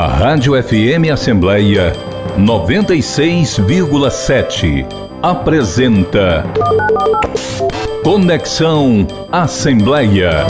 A Rádio FM Assembleia 96,7 apresenta Conexão Assembleia.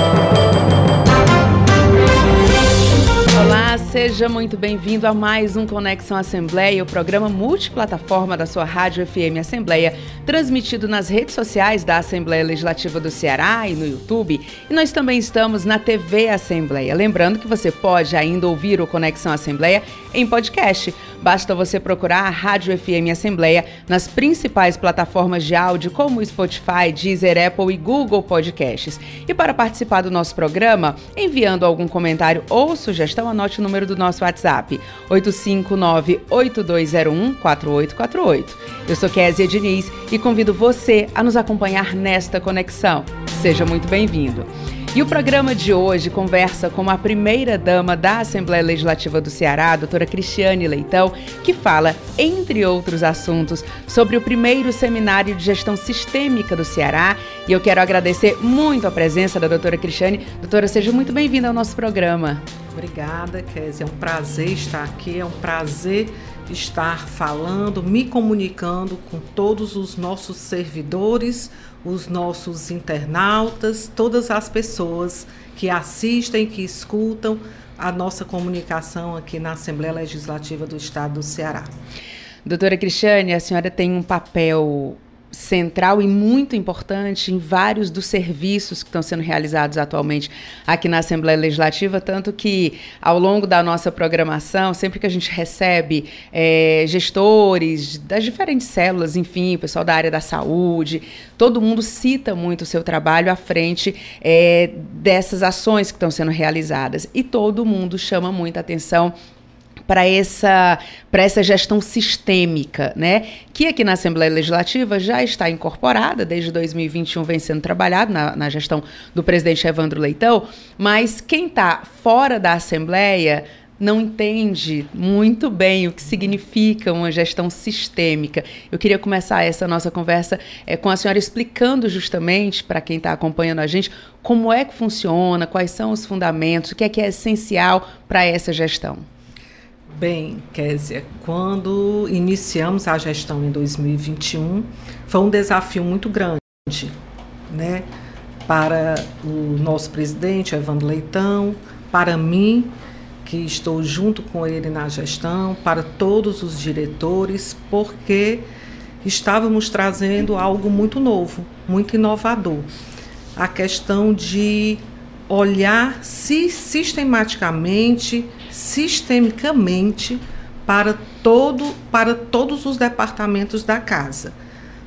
Seja muito bem-vindo a mais um Conexão Assembleia, o programa multiplataforma da sua Rádio FM Assembleia, transmitido nas redes sociais da Assembleia Legislativa do Ceará e no YouTube. E nós também estamos na TV Assembleia. Lembrando que você pode ainda ouvir o Conexão Assembleia em podcast. Basta você procurar a Rádio FM Assembleia nas principais plataformas de áudio como Spotify, Deezer, Apple e Google Podcasts. E para participar do nosso programa, enviando algum comentário ou sugestão, anote o número do nosso WhatsApp, 859-8201-4848. Eu sou Kézia Diniz e convido você a nos acompanhar nesta conexão. Seja muito bem-vindo. E o programa de hoje conversa com a primeira-dama da Assembleia Legislativa do Ceará, a doutora Cristiane Leitão, que fala, entre outros assuntos, sobre o primeiro seminário de gestão sistêmica do Ceará. E eu quero agradecer muito a presença da doutora Cristiane. Doutora, seja muito bem-vinda ao nosso programa. Obrigada, Kézia. É um prazer estar aqui, é um prazer estar falando, me comunicando com todos os nossos servidores, os nossos internautas, todas as pessoas que assistem, que escutam a nossa comunicação aqui na Assembleia Legislativa do Estado do Ceará. Doutora Cristiane, a senhora tem um papel central e muito importante em vários dos serviços que estão sendo realizados atualmente aqui na Assembleia Legislativa, tanto que ao longo da nossa programação, sempre que a gente recebe é, gestores das diferentes células, enfim, o pessoal da área da saúde, todo mundo cita muito o seu trabalho à frente é, dessas ações que estão sendo realizadas. E todo mundo chama muita atenção para essa, para essa gestão sistêmica, né? Que aqui na Assembleia Legislativa já está incorporada, desde 2021 vem sendo trabalhado na, na gestão do presidente Evandro Leitão, mas quem está fora da Assembleia não entende muito bem o que significa uma gestão sistêmica. Eu queria começar essa nossa conversa é, com a senhora explicando justamente para quem está acompanhando a gente como é que funciona, quais são os fundamentos, o que é que é essencial para essa gestão. Bem, Késia, quando iniciamos a gestão em 2021, foi um desafio muito grande, né? Para o nosso presidente, Evandro Leitão, para mim, que estou junto com ele na gestão, para todos os diretores, porque estávamos trazendo algo muito novo, muito inovador. A questão de olhar se sistematicamente sistemicamente para, todo, para todos os departamentos da casa.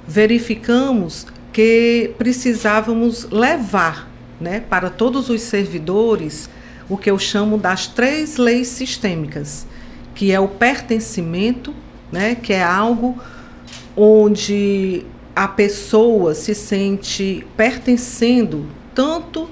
Verificamos que precisávamos levar né, para todos os servidores o que eu chamo das três leis sistêmicas, que é o pertencimento, né, que é algo onde a pessoa se sente pertencendo tanto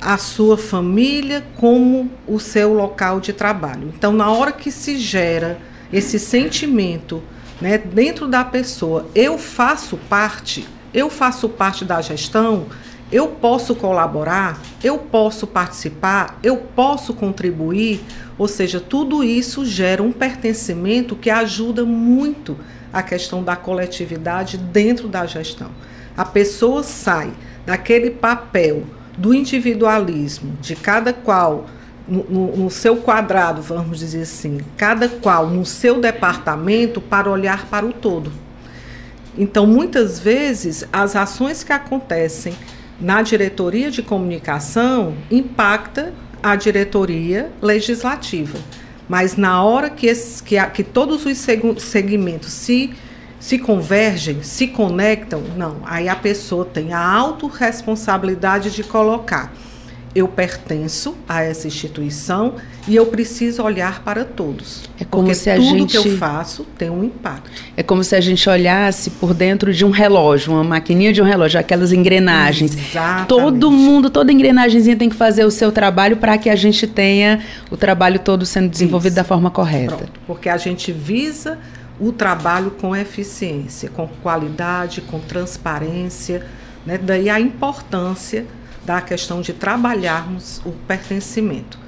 a sua família como o seu local de trabalho. Então, na hora que se gera esse sentimento né, dentro da pessoa, eu faço parte, eu faço parte da gestão, eu posso colaborar, eu posso participar, eu posso contribuir, ou seja, tudo isso gera um pertencimento que ajuda muito a questão da coletividade dentro da gestão. A pessoa sai daquele papel do individualismo, de cada qual no, no, no, seu quadrado, vamos dizer assim, cada qual no seu departamento para olhar para o todo. Então, muitas vezes, as ações que acontecem na diretoria de comunicação impacta a diretoria legislativa. Mas na hora que, esse, que, que todos os segmentos se se convergem, se conectam, não. Aí a pessoa tem a autorresponsabilidade de colocar. Eu pertenço a essa instituição e eu preciso olhar para todos. É como porque se a tudo gente... que eu faço tem um impacto. É como se a gente olhasse por dentro de um relógio, uma maquininha de um relógio, aquelas engrenagens. Exatamente. Todo mundo, toda engrenagemzinha tem que fazer o seu trabalho para que a gente tenha o trabalho todo sendo desenvolvido Isso. da forma correta. Pronto, porque a gente visa o trabalho com eficiência, com qualidade, com transparência. Né? Daí a importância da questão de trabalharmos o pertencimento.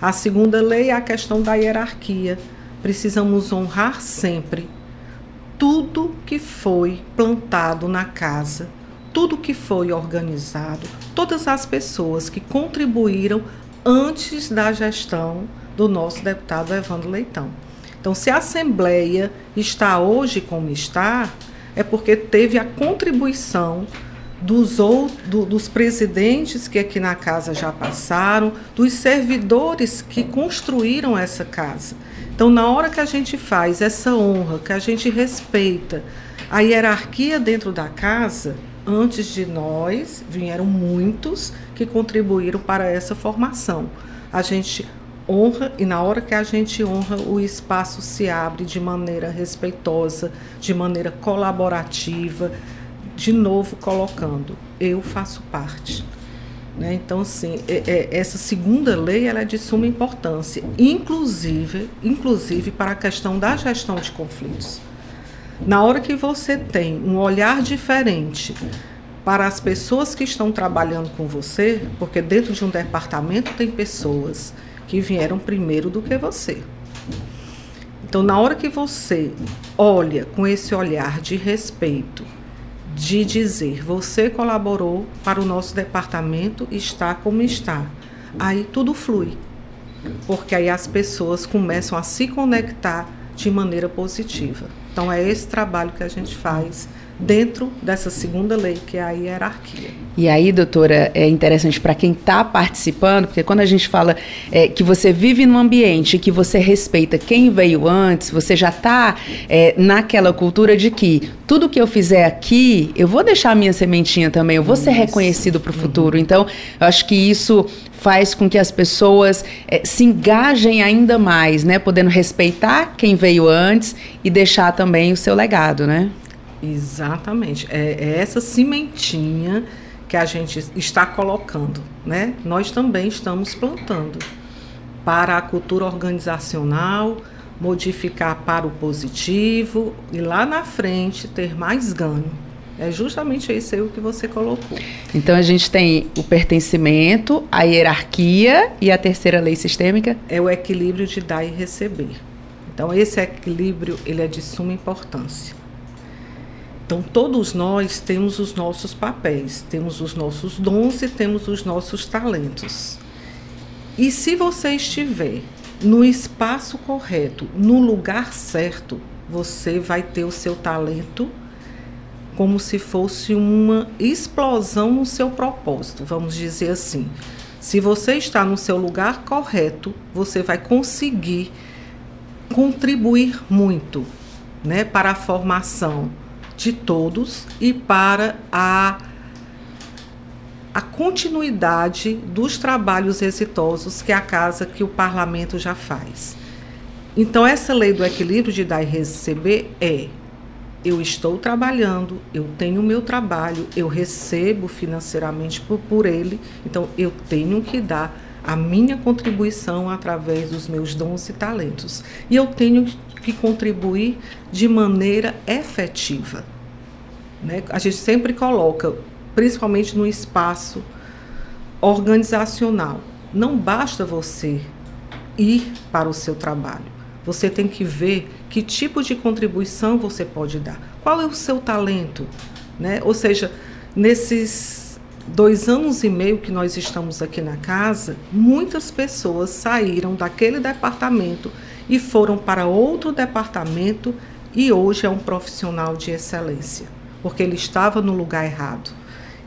A segunda lei é a questão da hierarquia. Precisamos honrar sempre tudo que foi plantado na casa, tudo que foi organizado, todas as pessoas que contribuíram antes da gestão do nosso deputado Evandro Leitão. Então, se a Assembleia está hoje como está, é porque teve a contribuição dos, do, dos presidentes que aqui na casa já passaram, dos servidores que construíram essa casa. Então, na hora que a gente faz essa honra, que a gente respeita a hierarquia dentro da casa, antes de nós vieram muitos que contribuíram para essa formação. A gente honra e na hora que a gente honra, o espaço se abre de maneira respeitosa, de maneira colaborativa, de novo colocando, eu faço parte. Né? Então, assim, é, é, essa segunda lei ela é de suma importância, inclusive, inclusive para a questão da gestão de conflitos. Na hora que você tem um olhar diferente para as pessoas que estão trabalhando com você, porque dentro de um departamento tem pessoas que vieram primeiro do que você. Então, na hora que você olha com esse olhar de respeito, de dizer você colaborou para o nosso departamento está como está, aí tudo flui. Porque aí as pessoas começam a se conectar de maneira positiva. Então, é esse trabalho que a gente faz dentro dessa segunda lei, que é a hierarquia. E aí, doutora, é interessante para quem está participando, porque quando a gente fala é, que você vive num ambiente que você respeita quem veio antes, você já está é, naquela cultura de que tudo que eu fizer aqui, eu vou deixar a minha sementinha também, eu vou isso. ser reconhecido para o futuro. Uhum. Então, eu acho que isso faz com que as pessoas é, se engajem ainda mais, né? Podendo respeitar quem veio antes e deixar também o seu legado, né? Exatamente. É, é, essa cimentinha que a gente está colocando, né? Nós também estamos plantando para a cultura organizacional, modificar para o positivo e lá na frente ter mais ganho. É justamente isso aí o que você colocou. Então a gente tem o pertencimento, a hierarquia e a terceira lei sistêmica? É o equilíbrio de dar e receber. Então esse equilíbrio ele é de suma importância. Então, todos nós temos os nossos papéis, temos os nossos dons e temos os nossos talentos. E se você estiver no espaço correto, no lugar certo, você vai ter o seu talento como se fosse uma explosão no seu propósito, vamos dizer assim. Se você está no seu lugar correto, você vai conseguir contribuir muito né, para a formação de todos e para a, a continuidade dos trabalhos exitosos que a casa, que o parlamento já faz. Então, essa lei do equilíbrio de dar e receber é: eu estou trabalhando, eu tenho o meu trabalho, eu recebo financeiramente por, por ele, então eu tenho que dar a minha contribuição através dos meus dons e talentos. E eu tenho que contribuir de maneira efetiva. Né? A gente sempre coloca, principalmente no espaço organizacional, não basta você ir para o seu trabalho. Você tem que ver que tipo de contribuição você pode dar. Qual é o seu talento? Né? Ou seja, nesses dois anos e meio que nós estamos aqui na casa, muitas pessoas saíram daquele departamento e foram para outro departamento e hoje é um profissional de excelência porque ele estava no lugar errado.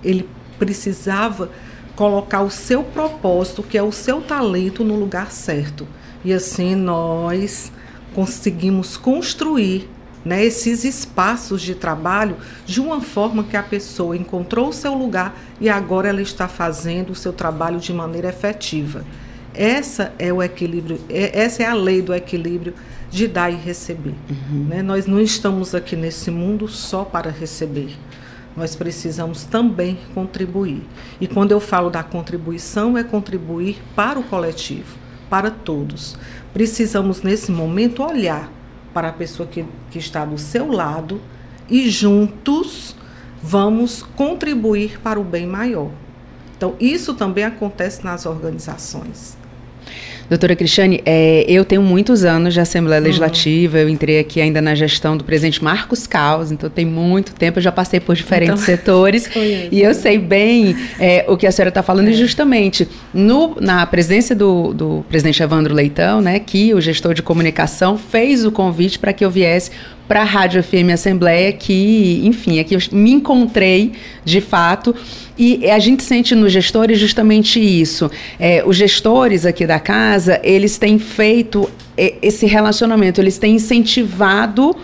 Ele precisava colocar o seu propósito, que é o seu talento, no lugar certo. E assim nós conseguimos construir né, esses espaços de trabalho de uma forma que a pessoa encontrou o seu lugar e agora ela está fazendo o seu trabalho de maneira efetiva. Essa é o equilíbrio, é, essa é a lei do equilíbrio de dar e receber. Uhum. Né? Nós não estamos aqui nesse mundo só para receber. Nós precisamos também contribuir. E quando eu falo da contribuição, é contribuir para o coletivo, para todos. Precisamos, nesse momento, olhar para a pessoa que, que está do seu lado e juntos vamos contribuir para o bem maior. Então, isso também acontece nas organizações. Doutora Cristiane, é, eu tenho muitos anos de Assembleia uhum. Legislativa, uhum. eu entrei aqui ainda na gestão do presidente Marcos Caos, então tem muito tempo, eu já passei por diferentes então, setores e eu sei bem é, o que a senhora está falando, é. e justamente no, na presença do, do presidente Evandro Leitão, né, que o gestor de comunicação fez o convite para que eu viesse para a Rádio FM Assembleia, que, enfim, aqui eu me encontrei de fato. E a gente sente nos gestores justamente isso. É, os gestores aqui da casa, eles têm feito é, esse relacionamento, eles têm incentivado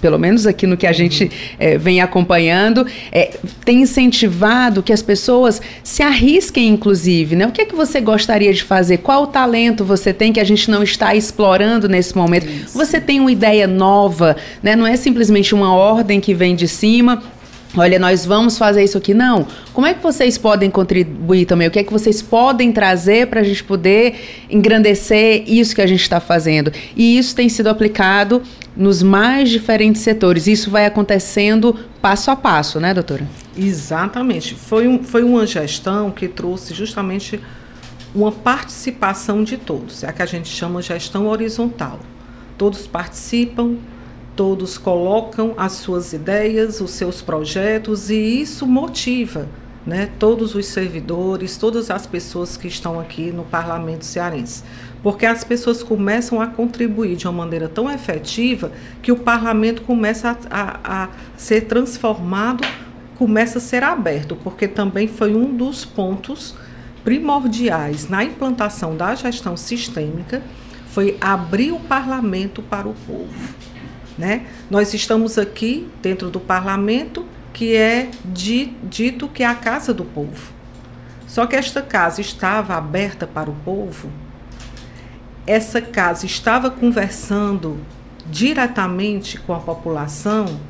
pelo menos aqui no que a gente é, vem acompanhando, é, tem incentivado que as pessoas se arrisquem, inclusive, né? O que é que você gostaria de fazer? Qual talento você tem que a gente não está explorando nesse momento? Isso. Você tem uma ideia nova, né? Não é simplesmente uma ordem que vem de cima olha, nós vamos fazer isso aqui. Não. Como é que vocês podem contribuir também? O que é que vocês podem trazer para a gente poder engrandecer isso que a gente está fazendo? E isso tem sido aplicado nos mais diferentes setores. Isso vai acontecendo passo a passo, né, doutora? Exatamente. Foi, um, foi uma gestão que trouxe justamente uma participação de todos. É a que a gente chama gestão horizontal. Todos participam, todos colocam as suas ideias, os seus projetos e isso motiva né, todos os servidores, todas as pessoas que estão aqui no parlamento cearense. Porque as pessoas começam a contribuir de uma maneira tão efetiva que o parlamento começa a, a, a ser transformado, começa a ser aberto, porque também foi um dos pontos primordiais na implantação da gestão sistêmica, foi abrir o parlamento para o povo. Né? Nós estamos aqui dentro do parlamento, que é dito que é a casa do povo. Só que esta casa estava aberta para o povo, essa casa estava conversando diretamente com a população,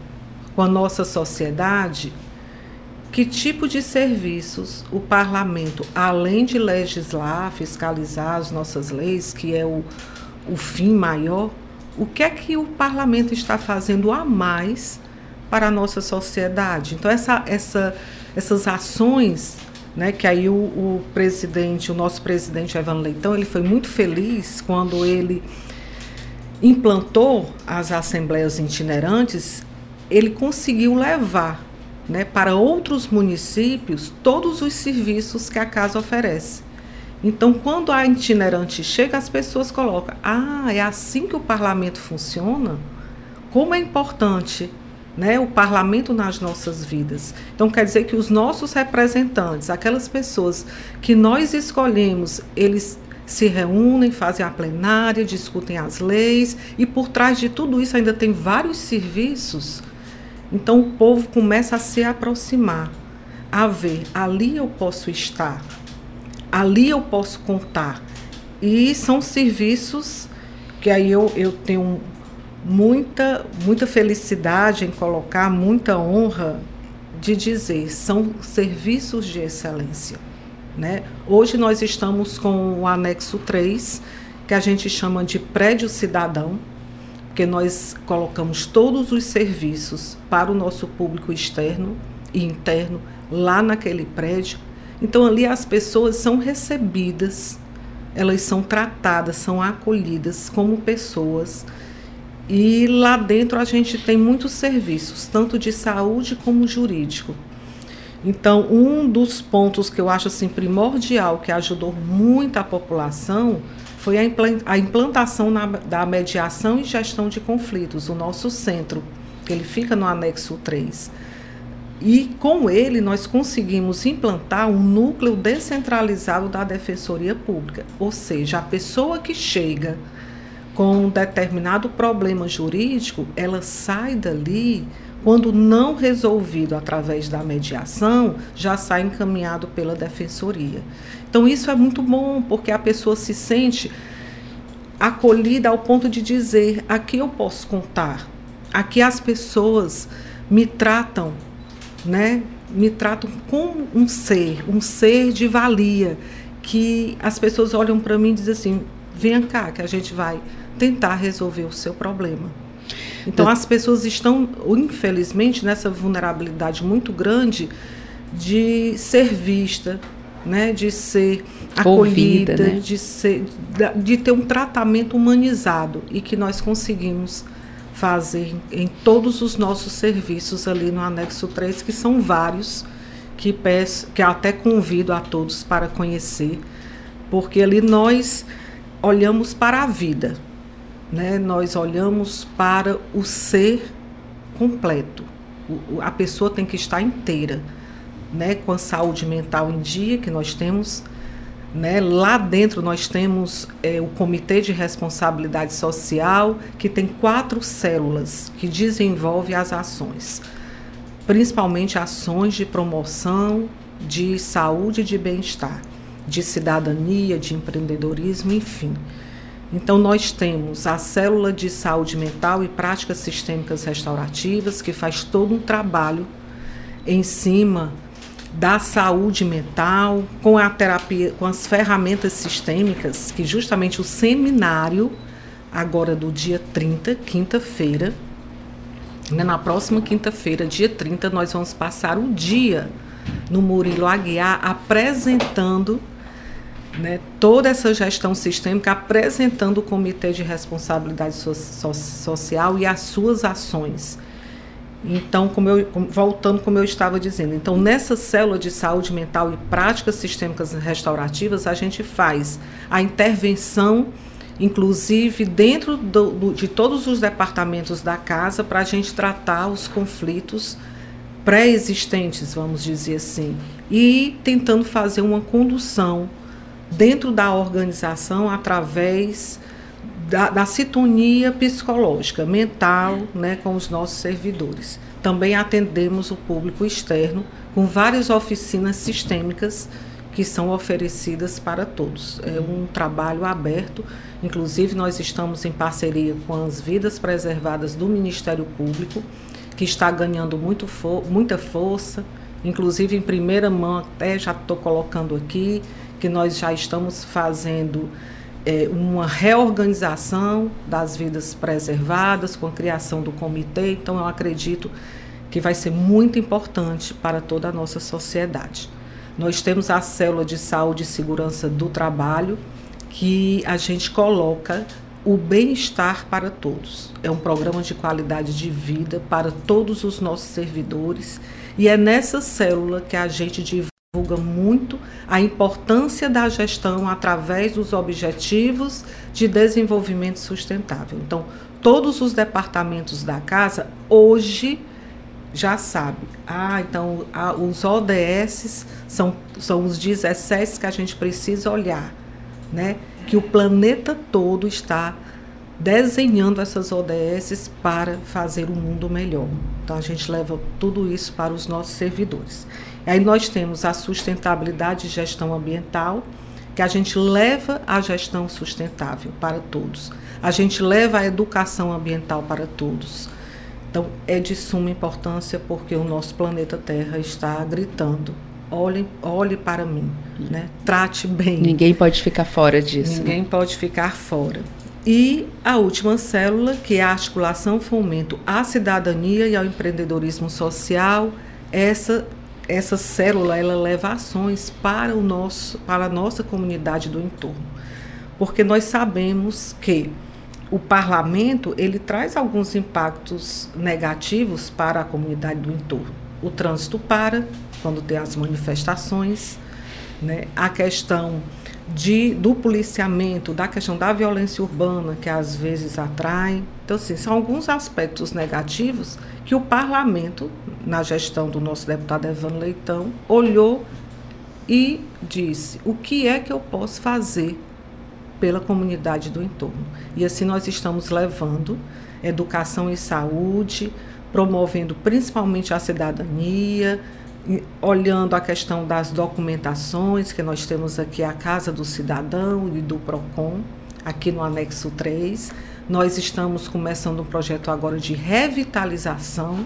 com a nossa sociedade, que tipo de serviços o parlamento, além de legislar, fiscalizar as nossas leis, que é o, o fim maior, o que é que o parlamento está fazendo a mais para a nossa sociedade? Então, essa, essa, essas ações, né, que aí o, o presidente, o nosso presidente Evan Leitão, ele foi muito feliz quando ele implantou as assembleias itinerantes, ele conseguiu levar né, para outros municípios todos os serviços que a casa oferece. Então, quando a itinerante chega, as pessoas colocam: ah, é assim que o parlamento funciona? Como é importante né, o parlamento nas nossas vidas. Então, quer dizer que os nossos representantes, aquelas pessoas que nós escolhemos, eles se reúnem, fazem a plenária, discutem as leis e por trás de tudo isso ainda tem vários serviços. Então, o povo começa a se aproximar, a ver, ali eu posso estar, ali eu posso contar. E são serviços que aí eu, eu tenho muita, muita felicidade em colocar, muita honra de dizer, são serviços de excelência. Né? Hoje nós estamos com o anexo 3, que a gente chama de prédio cidadão, porque nós colocamos todos os serviços para o nosso público externo e interno lá naquele prédio então ali as pessoas são recebidas, elas são tratadas, são acolhidas como pessoas. E lá dentro a gente tem muitos serviços, tanto de saúde como jurídico. Então, um dos pontos que eu acho assim primordial que ajudou muito a população foi a implantação na, da mediação e gestão de conflitos, o nosso centro, que ele fica no anexo 3 e com ele nós conseguimos implantar um núcleo descentralizado da Defensoria Pública, ou seja, a pessoa que chega com um determinado problema jurídico, ela sai dali quando não resolvido através da mediação, já sai encaminhado pela defensoria. Então isso é muito bom, porque a pessoa se sente acolhida ao ponto de dizer: aqui eu posso contar, aqui as pessoas me tratam né, me tratam como um ser, um ser de valia, que as pessoas olham para mim e dizem assim: venha cá, que a gente vai tentar resolver o seu problema. Então, as pessoas estão, infelizmente, nessa vulnerabilidade muito grande de ser vista, né, de ser acolhida, Ouvida, né? de, ser, de ter um tratamento humanizado e que nós conseguimos fazer em todos os nossos serviços ali no anexo 3, que são vários, que peço, que até convido a todos para conhecer, porque ali nós olhamos para a vida, né? Nós olhamos para o ser completo. O, a pessoa tem que estar inteira né, com a saúde mental em dia, que nós temos. Né, lá dentro nós temos é, o Comitê de Responsabilidade Social, que tem quatro células que desenvolve as ações, principalmente ações de promoção de saúde e de bem-estar, de cidadania, de empreendedorismo, enfim. Então, nós temos a célula de saúde mental e práticas sistêmicas restaurativas, que faz todo um trabalho em cima da saúde mental, com a terapia, com as ferramentas sistêmicas, que justamente o seminário, agora do dia 30, quinta-feira, né, na próxima quinta-feira, dia 30, nós vamos passar o dia no Murilo Aguiar apresentando né, toda essa gestão sistêmica, apresentando o Comitê de Responsabilidade so Social e as suas ações. Então, como eu, voltando como eu estava dizendo, então nessa célula de saúde mental e práticas sistêmicas restaurativas, a gente faz a intervenção, inclusive dentro do, do, de todos os departamentos da casa, para a gente tratar os conflitos pré-existentes, vamos dizer assim, e tentando fazer uma condução dentro da organização através da, da sintonia psicológica, mental, né, com os nossos servidores. Também atendemos o público externo com várias oficinas sistêmicas que são oferecidas para todos. É um trabalho aberto, inclusive nós estamos em parceria com as Vidas Preservadas do Ministério Público, que está ganhando muito muita força, inclusive em primeira mão, até já estou colocando aqui, que nós já estamos fazendo é, uma reorganização das vidas preservadas, com a criação do comitê. Então, eu acredito que vai ser muito importante para toda a nossa sociedade. Nós temos a célula de saúde e segurança do trabalho, que a gente coloca o bem-estar para todos. É um programa de qualidade de vida para todos os nossos servidores e é nessa célula que a gente divulga divulga muito a importância da gestão através dos objetivos de desenvolvimento sustentável. Então, todos os departamentos da casa hoje já sabem. Ah, então a, os ODS são, são os 17 que a gente precisa olhar, né? Que o planeta todo está desenhando essas ODS para fazer um mundo melhor. Então a gente leva tudo isso para os nossos servidores. Aí nós temos a sustentabilidade e gestão ambiental, que a gente leva a gestão sustentável para todos. A gente leva a educação ambiental para todos. Então, é de suma importância porque o nosso planeta Terra está gritando. Olhe, olhe para mim, né? Trate bem. Ninguém pode ficar fora disso. Ninguém né? pode ficar fora. E a última célula, que é a articulação fomento à cidadania e ao empreendedorismo social, essa essa célula ela leva ações para o nosso para a nossa comunidade do entorno. Porque nós sabemos que o parlamento ele traz alguns impactos negativos para a comunidade do entorno. O trânsito para quando tem as manifestações né? A questão de, do policiamento, da questão da violência urbana, que às vezes atrai. Então, assim, são alguns aspectos negativos que o parlamento, na gestão do nosso deputado Evandro Leitão, olhou e disse: o que é que eu posso fazer pela comunidade do entorno? E assim nós estamos levando educação e saúde, promovendo principalmente a cidadania, olhando a questão das documentações, que nós temos aqui a Casa do Cidadão e do PROCON, aqui no anexo 3. Nós estamos começando um projeto agora de revitalização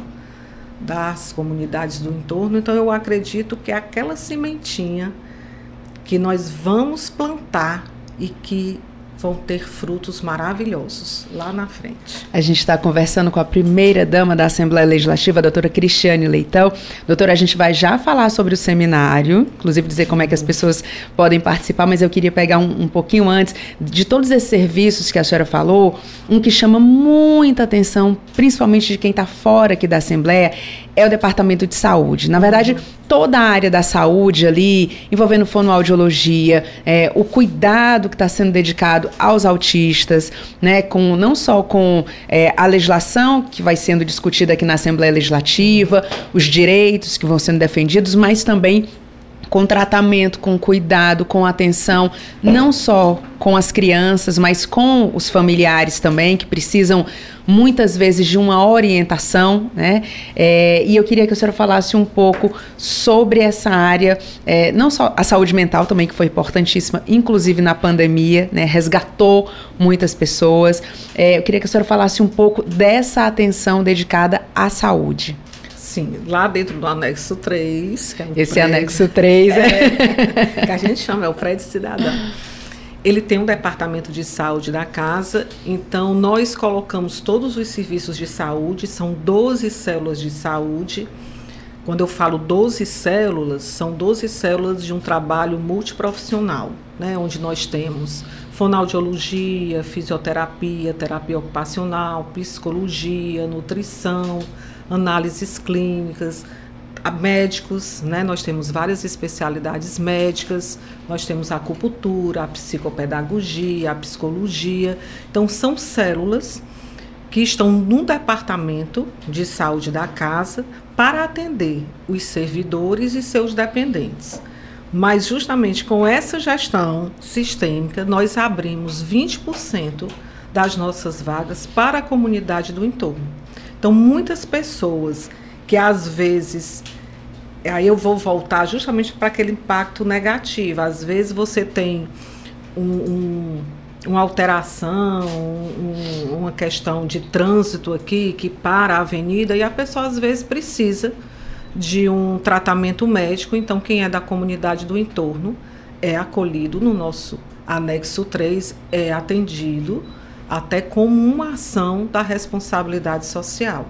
das comunidades do entorno, então eu acredito que aquela sementinha que nós vamos plantar e que vão ter frutos maravilhosos lá na frente. A gente está conversando com a primeira dama da Assembleia Legislativa, a doutora Cristiane Leitão. Doutora, a gente vai já falar sobre o seminário, inclusive dizer como é que as pessoas podem participar, mas eu queria pegar um, um pouquinho antes de todos esses serviços que a senhora falou, um que chama muita atenção, principalmente de quem está fora aqui da Assembleia, é o Departamento de Saúde. Na verdade, toda a área da saúde ali, envolvendo fonoaudiologia, é, o cuidado que está sendo dedicado aos autistas, né, com, não só com é, a legislação que vai sendo discutida aqui na Assembleia Legislativa, os direitos que vão sendo defendidos, mas também com tratamento, com cuidado, com atenção, não só com as crianças, mas com os familiares também, que precisam muitas vezes de uma orientação, né? É, e eu queria que a senhora falasse um pouco sobre essa área, é, não só a saúde mental também, que foi importantíssima, inclusive na pandemia, né? Resgatou muitas pessoas. É, eu queria que a senhora falasse um pouco dessa atenção dedicada à saúde. Sim, lá dentro do anexo 3. É Esse prédio, anexo 3 é, é. Que a gente chama, é o prédio cidadão. Ele tem um departamento de saúde da casa, então nós colocamos todos os serviços de saúde, são 12 células de saúde. Quando eu falo 12 células, são 12 células de um trabalho multiprofissional, né, onde nós temos fonoaudiologia, fisioterapia, terapia ocupacional, psicologia, nutrição, análises clínicas, médicos, né? Nós temos várias especialidades médicas, nós temos a acupuntura, a psicopedagogia, a psicologia. Então são células que estão no departamento de saúde da casa para atender os servidores e seus dependentes. Mas justamente com essa gestão sistêmica, nós abrimos 20% das nossas vagas para a comunidade do entorno. Então, muitas pessoas que às vezes. Aí eu vou voltar justamente para aquele impacto negativo. Às vezes você tem um, um, uma alteração, um, uma questão de trânsito aqui que para a avenida e a pessoa às vezes precisa de um tratamento médico. Então, quem é da comunidade do entorno é acolhido no nosso anexo 3, é atendido até como uma ação da responsabilidade social.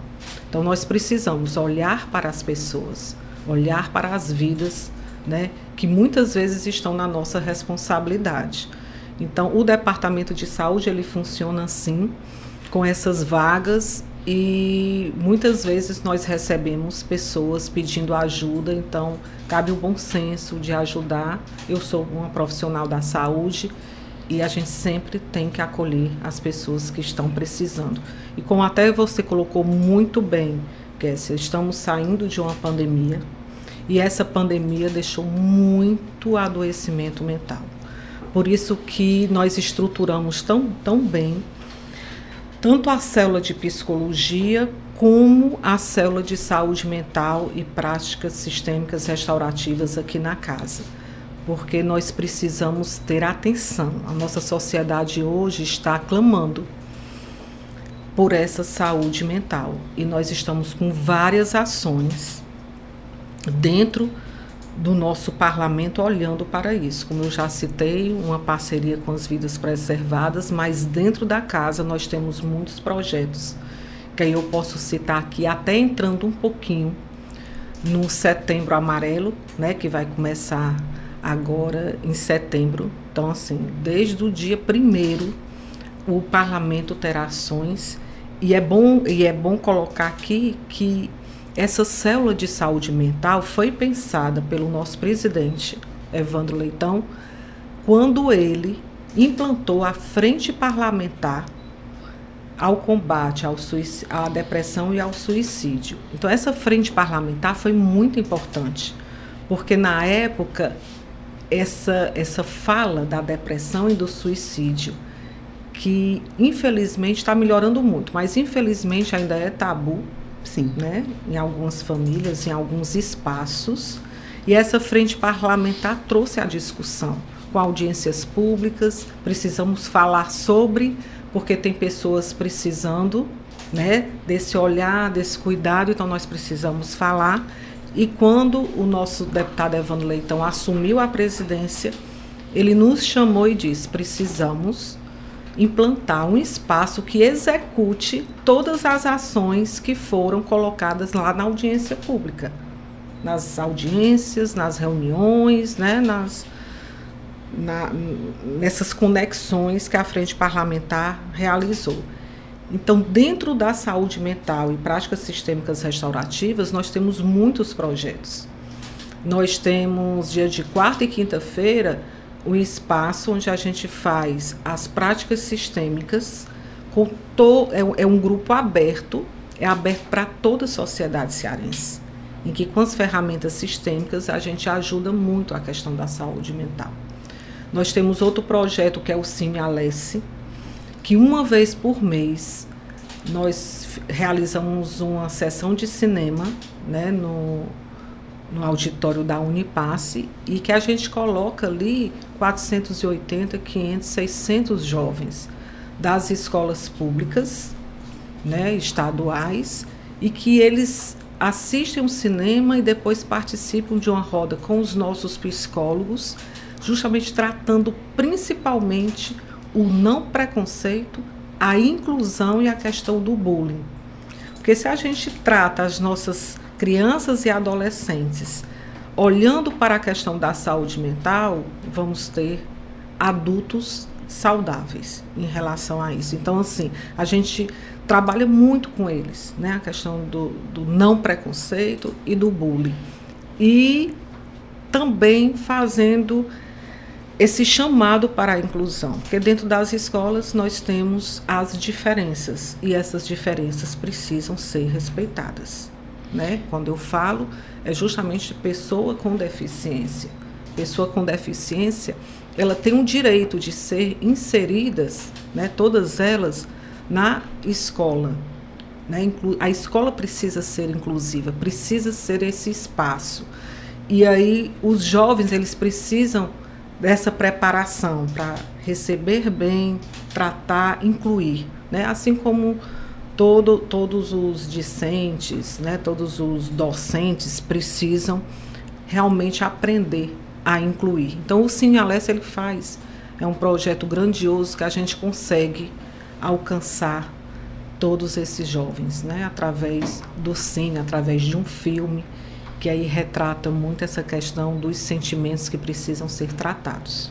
Então nós precisamos olhar para as pessoas, olhar para as vidas, né, que muitas vezes estão na nossa responsabilidade. Então o departamento de saúde ele funciona assim, com essas vagas e muitas vezes nós recebemos pessoas pedindo ajuda, então cabe o bom senso de ajudar. Eu sou uma profissional da saúde e a gente sempre tem que acolher as pessoas que estão precisando. E como até você colocou muito bem, Kessia, estamos saindo de uma pandemia e essa pandemia deixou muito adoecimento mental. Por isso que nós estruturamos tão, tão bem tanto a célula de psicologia como a célula de saúde mental e práticas sistêmicas restaurativas aqui na casa porque nós precisamos ter atenção. A nossa sociedade hoje está clamando por essa saúde mental e nós estamos com várias ações dentro do nosso parlamento olhando para isso. Como eu já citei, uma parceria com as vidas preservadas, mas dentro da casa nós temos muitos projetos que aí eu posso citar aqui, até entrando um pouquinho no Setembro Amarelo, né, que vai começar agora em setembro. Então, assim, desde o dia primeiro, o parlamento terá ações e é bom e é bom colocar aqui que essa célula de saúde mental foi pensada pelo nosso presidente Evandro Leitão quando ele implantou a frente parlamentar ao combate ao à depressão e ao suicídio. Então essa frente parlamentar foi muito importante, porque na época essa, essa fala da depressão e do suicídio, que infelizmente está melhorando muito, mas infelizmente ainda é tabu, sim, né? Em algumas famílias, em alguns espaços. E essa frente parlamentar trouxe a discussão com audiências públicas. Precisamos falar sobre, porque tem pessoas precisando, né? Desse olhar, desse cuidado. Então nós precisamos falar e quando o nosso deputado Evandro Leitão assumiu a presidência, ele nos chamou e disse: precisamos implantar um espaço que execute todas as ações que foram colocadas lá na audiência pública, nas audiências, nas reuniões, né, nas, na, nessas conexões que a frente parlamentar realizou. Então, dentro da saúde mental e práticas sistêmicas restaurativas, nós temos muitos projetos. Nós temos, dia de quarta e quinta-feira, um espaço onde a gente faz as práticas sistêmicas. Com to, é, é um grupo aberto, é aberto para toda a sociedade cearense, em que com as ferramentas sistêmicas a gente ajuda muito a questão da saúde mental. Nós temos outro projeto que é o Cine Alesse, que uma vez por mês nós realizamos uma sessão de cinema né, no, no auditório da Unipasse e que a gente coloca ali 480, 500, 600 jovens das escolas públicas, né, estaduais, e que eles assistem um cinema e depois participam de uma roda com os nossos psicólogos, justamente tratando principalmente o não preconceito, a inclusão e a questão do bullying. Porque se a gente trata as nossas crianças e adolescentes olhando para a questão da saúde mental, vamos ter adultos saudáveis em relação a isso. Então, assim, a gente trabalha muito com eles, né? A questão do, do não preconceito e do bullying. E também fazendo esse chamado para a inclusão, porque dentro das escolas nós temos as diferenças e essas diferenças precisam ser respeitadas né? Quando eu falo, é justamente pessoa com deficiência. Pessoa com deficiência, ela tem um direito de ser inseridas, né, todas elas, na escola. Né? A escola precisa ser inclusiva, precisa ser esse espaço. E aí os jovens, eles precisam dessa preparação para receber bem, tratar, incluir. Né? Assim como todo, todos os discentes, né, todos os docentes precisam realmente aprender a incluir. Então, o Cine Alessa, ele faz, é um projeto grandioso que a gente consegue alcançar todos esses jovens, né, através do cine, através de um filme que aí retrata muito essa questão dos sentimentos que precisam ser tratados.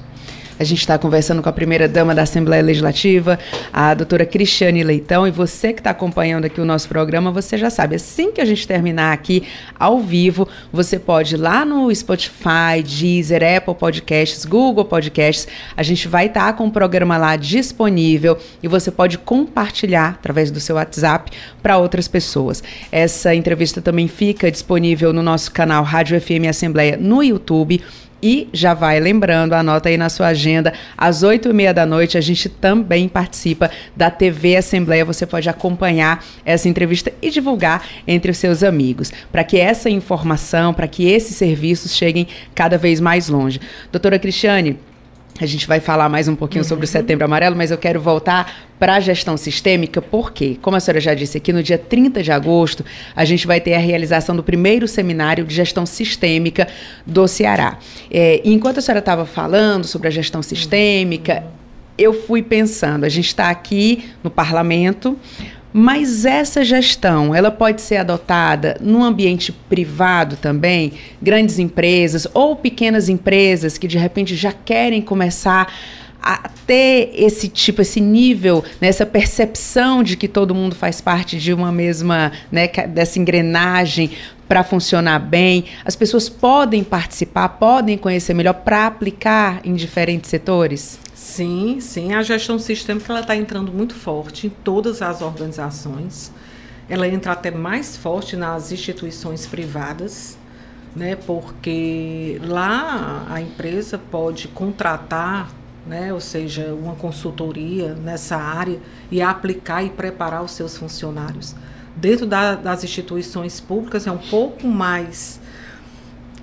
A gente está conversando com a primeira-dama da Assembleia Legislativa, a doutora Cristiane Leitão, e você que está acompanhando aqui o nosso programa, você já sabe, assim que a gente terminar aqui ao vivo, você pode ir lá no Spotify, Deezer, Apple Podcasts, Google Podcasts, a gente vai estar tá com o programa lá disponível e você pode compartilhar através do seu WhatsApp para outras pessoas. Essa entrevista também fica disponível no nosso canal Rádio FM Assembleia no YouTube e já vai lembrando, anota aí na sua agenda, às oito e meia da noite a gente também participa da TV Assembleia. Você pode acompanhar essa entrevista e divulgar entre os seus amigos, para que essa informação, para que esses serviços cheguem cada vez mais longe. Doutora Cristiane, a gente vai falar mais um pouquinho uhum. sobre o uhum. Setembro Amarelo, mas eu quero voltar para a gestão sistêmica, porque, como a senhora já disse aqui, no dia 30 de agosto, a gente vai ter a realização do primeiro seminário de gestão sistêmica do Ceará. É, enquanto a senhora estava falando sobre a gestão sistêmica, uhum. eu fui pensando, a gente está aqui no parlamento, mas essa gestão, ela pode ser adotada no ambiente privado também, grandes empresas ou pequenas empresas que de repente já querem começar a ter esse tipo, esse nível, né, percepção de que todo mundo faz parte de uma mesma, né, dessa engrenagem para funcionar bem. As pessoas podem participar, podem conhecer melhor para aplicar em diferentes setores? Sim, sim. A gestão sistêmica ela está entrando muito forte em todas as organizações. Ela entra até mais forte nas instituições privadas, né? Porque lá a empresa pode contratar, né? Ou seja, uma consultoria nessa área e aplicar e preparar os seus funcionários. Dentro da, das instituições públicas é um pouco mais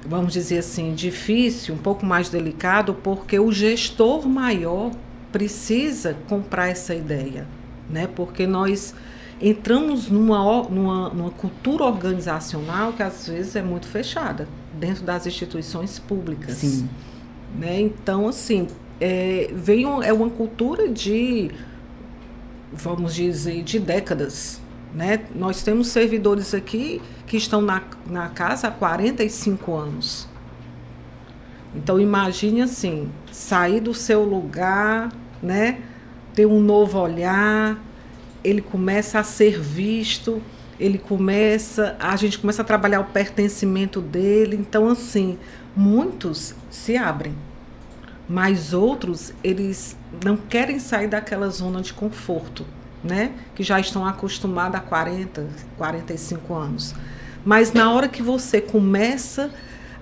vamos dizer assim, difícil, um pouco mais delicado, porque o gestor maior precisa comprar essa ideia, né? Porque nós entramos numa, numa, numa cultura organizacional que às vezes é muito fechada dentro das instituições públicas. Sim. Né? Então, assim, é, vem um, é uma cultura de, vamos dizer, de décadas. Né? Nós temos servidores aqui que estão na, na casa há 45 anos. Então imagine assim, sair do seu lugar, né? ter um novo olhar, ele começa a ser visto, ele começa, a gente começa a trabalhar o pertencimento dele. Então, assim, muitos se abrem, mas outros, eles não querem sair daquela zona de conforto, né? Que já estão acostumados há 40, 45 anos. Mas na hora que você começa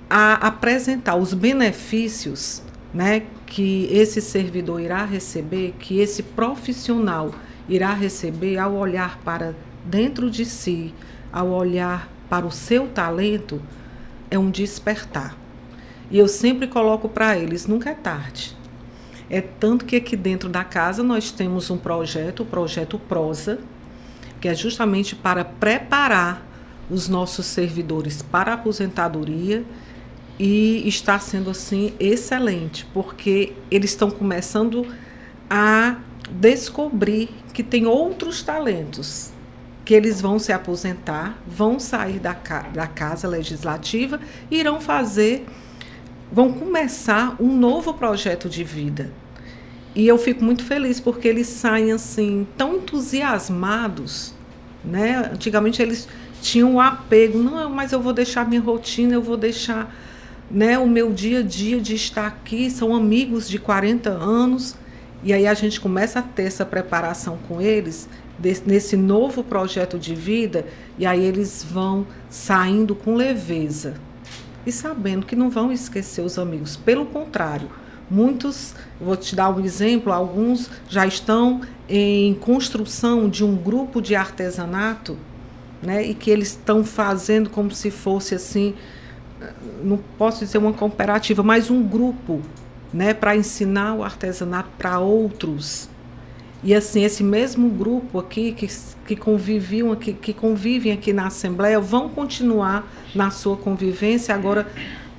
a apresentar os benefícios, né, que esse servidor irá receber, que esse profissional irá receber ao olhar para dentro de si, ao olhar para o seu talento, é um despertar. E eu sempre coloco para eles: nunca é tarde. É tanto que aqui dentro da casa nós temos um projeto, o projeto Prosa, que é justamente para preparar os nossos servidores para a aposentadoria e está sendo assim excelente, porque eles estão começando a descobrir que tem outros talentos que eles vão se aposentar, vão sair da, da casa legislativa e irão fazer, vão começar um novo projeto de vida. E eu fico muito feliz porque eles saem assim tão entusiasmados, né? Antigamente eles tinham o apego, não, mas eu vou deixar minha rotina, eu vou deixar, né, o meu dia a dia de estar aqui, são amigos de 40 anos. E aí a gente começa a ter essa preparação com eles desse, nesse novo projeto de vida, e aí eles vão saindo com leveza e sabendo que não vão esquecer os amigos. Pelo contrário, muitos, vou te dar um exemplo, alguns já estão em construção de um grupo de artesanato, né, e que eles estão fazendo como se fosse assim, não posso dizer uma cooperativa, mas um grupo, né, para ensinar o artesanato para outros. E assim, esse mesmo grupo aqui que, que conviviam aqui, que convivem aqui na Assembleia, vão continuar na sua convivência agora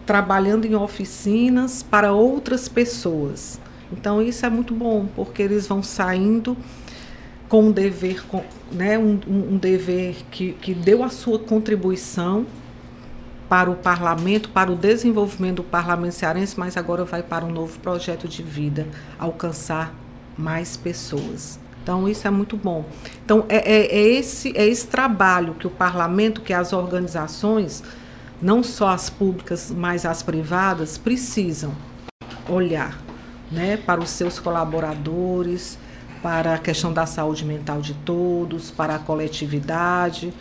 trabalhando em oficinas para outras pessoas. Então isso é muito bom, porque eles vão saindo com um dever, com, né, um, um dever que, que deu a sua contribuição para o parlamento, para o desenvolvimento do parlamento cearense, mas agora vai para um novo projeto de vida, alcançar mais pessoas. Então, isso é muito bom. Então, é, é, é, esse, é esse trabalho que o parlamento, que as organizações, não só as públicas, mas as privadas, precisam olhar né, para os seus colaboradores, para a questão da saúde mental de todos, para a coletividade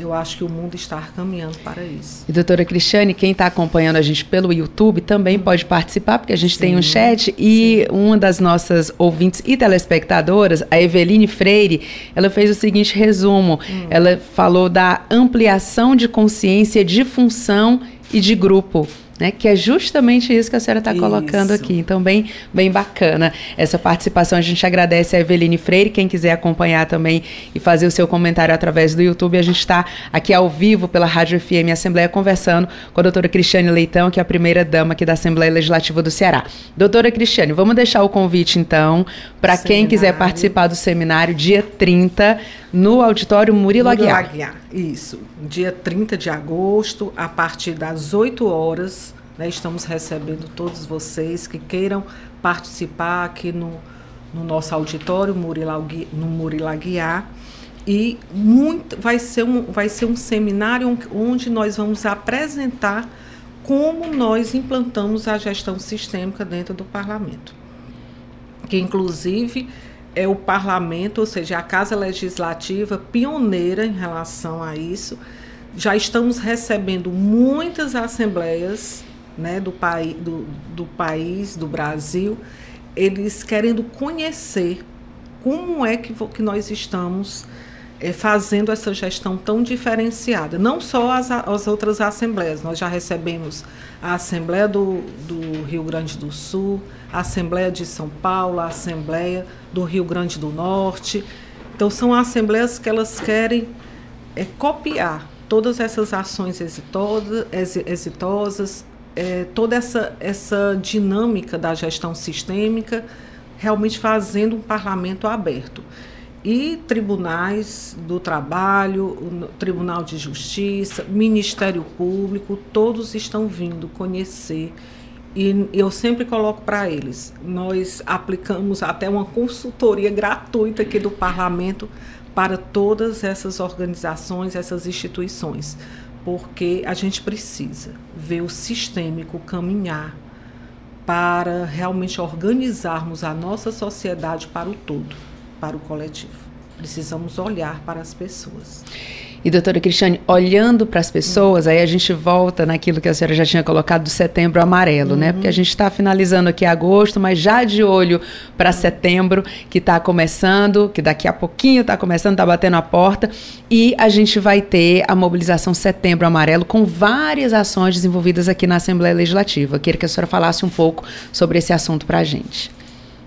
eu acho que o mundo está caminhando para isso. E doutora Cristiane, quem está acompanhando a gente pelo YouTube também hum. pode participar, porque a gente sim, tem um chat e sim. uma das nossas ouvintes e telespectadoras, a Eveline Freire, ela fez o seguinte resumo. Hum. Ela falou da ampliação de consciência de função e de grupo né? Que é justamente isso que a senhora está colocando aqui. Então, bem, bem bacana essa participação. A gente agradece a Eveline Freire. Quem quiser acompanhar também e fazer o seu comentário através do YouTube, a gente está aqui ao vivo pela Rádio FM Assembleia conversando com a doutora Cristiane Leitão, que é a primeira dama aqui da Assembleia Legislativa do Ceará. Doutora Cristiane, vamos deixar o convite então para quem quiser participar do seminário dia 30 no auditório Murilo, Murilo Aguiar. Aguiar. Isso, dia 30 de agosto, a partir das 8 horas, né, estamos recebendo todos vocês que queiram participar aqui no, no nosso auditório Murilo, no Murilo Aguiar. E muito, vai, ser um, vai ser um seminário onde nós vamos apresentar como nós implantamos a gestão sistêmica dentro do parlamento. Que, inclusive, é o parlamento, ou seja, a Casa Legislativa pioneira em relação a isso. Já estamos recebendo muitas assembleias né, do, pai, do, do país, do Brasil, eles querendo conhecer como é que, que nós estamos é, fazendo essa gestão tão diferenciada. Não só as, as outras assembleias, nós já recebemos a Assembleia do, do Rio Grande do Sul, a Assembleia de São Paulo, a Assembleia do Rio Grande do Norte. Então, são assembleias que elas querem é, copiar todas essas ações exitosas, exitosas é, toda essa, essa dinâmica da gestão sistêmica, realmente fazendo um parlamento aberto. E tribunais do trabalho, Tribunal de Justiça, Ministério Público, todos estão vindo conhecer. E eu sempre coloco para eles: nós aplicamos até uma consultoria gratuita aqui do parlamento para todas essas organizações, essas instituições, porque a gente precisa ver o sistêmico caminhar para realmente organizarmos a nossa sociedade para o todo, para o coletivo. Precisamos olhar para as pessoas. E, doutora Cristiane, olhando para as pessoas, uhum. aí a gente volta naquilo que a senhora já tinha colocado do setembro amarelo, uhum. né? Porque a gente está finalizando aqui agosto, mas já de olho para setembro, que está começando, que daqui a pouquinho está começando, está batendo a porta, e a gente vai ter a mobilização Setembro Amarelo com várias ações desenvolvidas aqui na Assembleia Legislativa. Queria que a senhora falasse um pouco sobre esse assunto para a gente.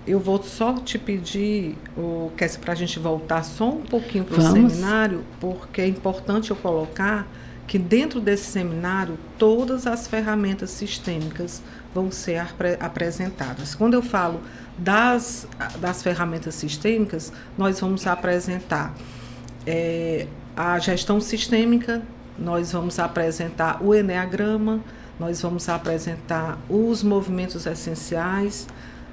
Eu vou só te pedir, o Kessi, para a gente voltar só um pouquinho para o seminário, porque é importante eu colocar que dentro desse seminário todas as ferramentas sistêmicas vão ser apre apresentadas. Quando eu falo das, das ferramentas sistêmicas, nós vamos apresentar é, a gestão sistêmica, nós vamos apresentar o Enneagrama, nós vamos apresentar os movimentos essenciais,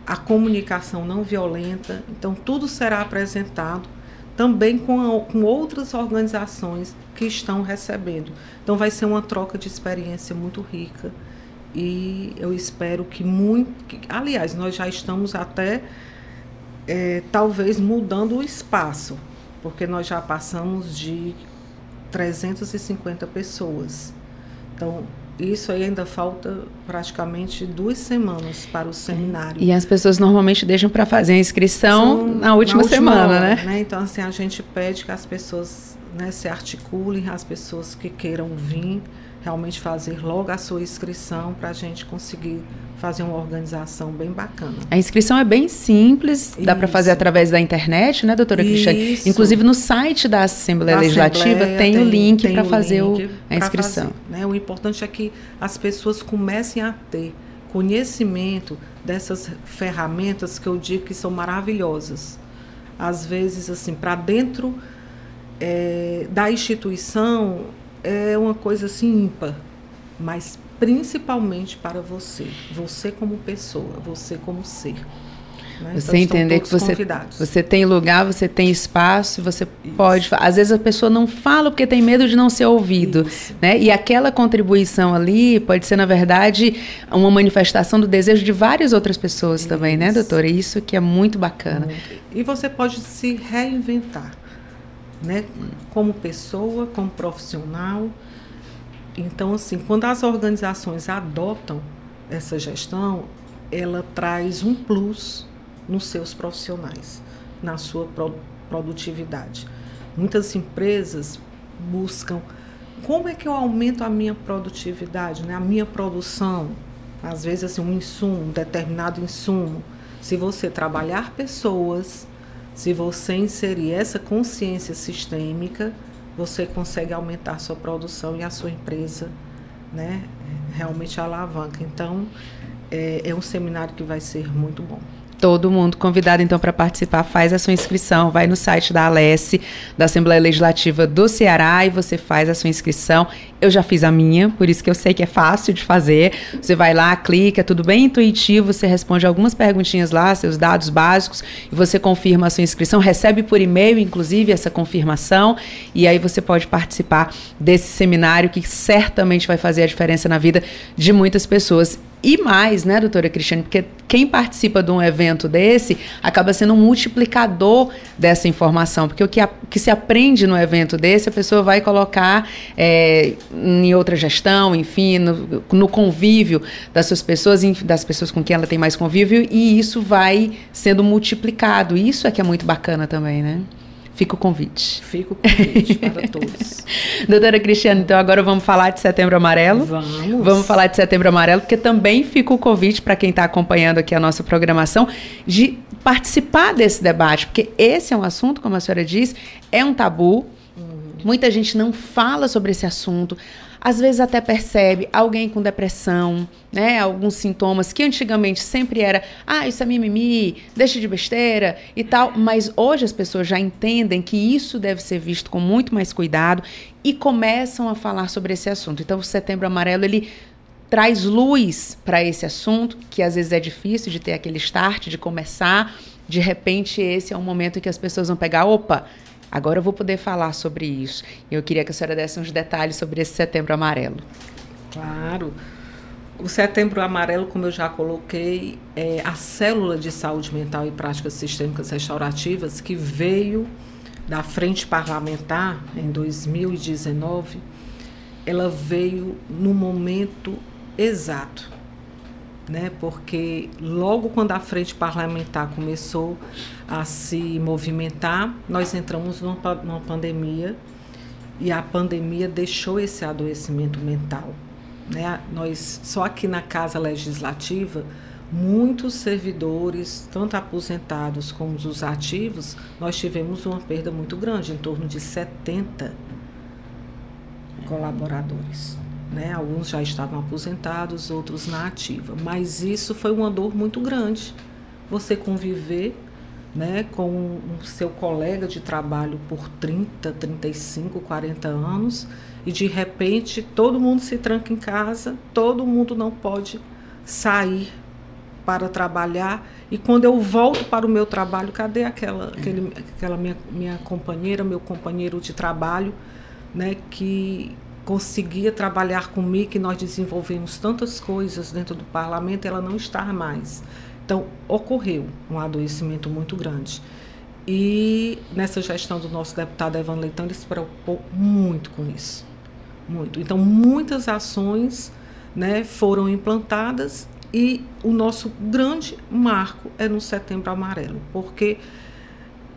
a comunicação não violenta. Então, tudo será apresentado também com, a, com outras organizações que estão recebendo. Então, vai ser uma troca de experiência muito rica e eu espero que muito. Que, aliás, nós já estamos até é, talvez mudando o espaço, porque nós já passamos de 350 pessoas. Então, isso aí ainda falta praticamente duas semanas para o seminário. E as pessoas normalmente deixam para fazer a inscrição São, na última, na última semana, hora, né? né? Então, assim, a gente pede que as pessoas né, se articulem, as pessoas que queiram vir, realmente fazer logo a sua inscrição para a gente conseguir fazer uma organização bem bacana. A inscrição é bem simples, dá para fazer através da internet, né, doutora Cristiane? Inclusive no site da Assembleia da Legislativa Assembleia tem, tem, o link para fazer o, a inscrição. Fazer, né? O importante é que as pessoas comecem a ter conhecimento dessas ferramentas que eu digo que são maravilhosas. Às vezes, assim, para dentro é, da instituição é uma coisa assim ímpar, mas principalmente para você, você como pessoa, você como ser. Né? Você então, entender que você, você tem lugar, você tem espaço, você Isso. pode. Às vezes a pessoa não fala porque tem medo de não ser ouvido. Né? E aquela contribuição ali pode ser, na verdade, uma manifestação do desejo de várias outras pessoas Isso. também, né, doutora? Isso que é muito bacana. Muito. E você pode se reinventar, né? Como pessoa, como profissional. Então, assim, quando as organizações adotam essa gestão, ela traz um plus nos seus profissionais, na sua produtividade. Muitas empresas buscam como é que eu aumento a minha produtividade, né? a minha produção. Às vezes, assim, um insumo, um determinado insumo. Se você trabalhar pessoas, se você inserir essa consciência sistêmica, você consegue aumentar sua produção e a sua empresa né, realmente alavanca. Então, é, é um seminário que vai ser muito bom. Todo mundo convidado então para participar, faz a sua inscrição, vai no site da Alesse, da Assembleia Legislativa do Ceará e você faz a sua inscrição. Eu já fiz a minha, por isso que eu sei que é fácil de fazer. Você vai lá, clica, tudo bem intuitivo, você responde algumas perguntinhas lá, seus dados básicos, e você confirma a sua inscrição, recebe por e-mail, inclusive, essa confirmação, e aí você pode participar desse seminário que certamente vai fazer a diferença na vida de muitas pessoas. E mais, né, doutora Cristiane? Porque quem participa de um evento desse acaba sendo um multiplicador dessa informação. Porque o que, a, que se aprende no evento desse, a pessoa vai colocar é, em outra gestão, enfim, no, no, convívio das suas pessoas, das pessoas com quem ela tem mais convívio, e isso vai sendo multiplicado. Isso é que é muito bacana também, né? Fica o convite. Fica o convite para todos. Doutora Cristiane, então agora vamos falar de Setembro Amarelo? Vamos. Vamos falar de Setembro Amarelo, porque também fica o convite para quem está acompanhando aqui a nossa programação de participar desse debate, porque esse é um assunto, como a senhora diz, é um tabu. Uhum. Muita gente não fala sobre esse assunto. Às vezes até percebe alguém com depressão, né? Alguns sintomas que antigamente sempre era, ah, isso é mimimi, deixa de besteira e tal, mas hoje as pessoas já entendem que isso deve ser visto com muito mais cuidado e começam a falar sobre esse assunto. Então, o Setembro Amarelo ele traz luz para esse assunto, que às vezes é difícil de ter aquele start, de começar. De repente, esse é um momento que as pessoas vão pegar, opa, Agora eu vou poder falar sobre isso. Eu queria que a senhora desse uns detalhes sobre esse setembro amarelo. Claro. O Setembro Amarelo, como eu já coloquei, é a célula de saúde mental e práticas sistêmicas restaurativas que veio da Frente Parlamentar em 2019. Ela veio no momento exato né? Porque logo quando a frente parlamentar começou a se movimentar, nós entramos numa, numa pandemia e a pandemia deixou esse adoecimento mental, né? Nós só aqui na Casa Legislativa muitos servidores, tanto aposentados como os ativos, nós tivemos uma perda muito grande, em torno de 70 colaboradores. Né? Alguns já estavam aposentados, outros na ativa. Mas isso foi uma dor muito grande. Você conviver né, com o seu colega de trabalho por 30, 35, 40 anos e de repente todo mundo se tranca em casa, todo mundo não pode sair para trabalhar e quando eu volto para o meu trabalho, cadê aquela, aquele, aquela minha, minha companheira, meu companheiro de trabalho, né, que conseguia trabalhar comigo, que nós desenvolvemos tantas coisas dentro do parlamento, ela não está mais. Então, ocorreu um adoecimento muito grande. E nessa gestão do nosso deputado Evan Leitão, ele se preocupou muito com isso. Muito. Então, muitas ações né, foram implantadas e o nosso grande marco é no Setembro Amarelo, porque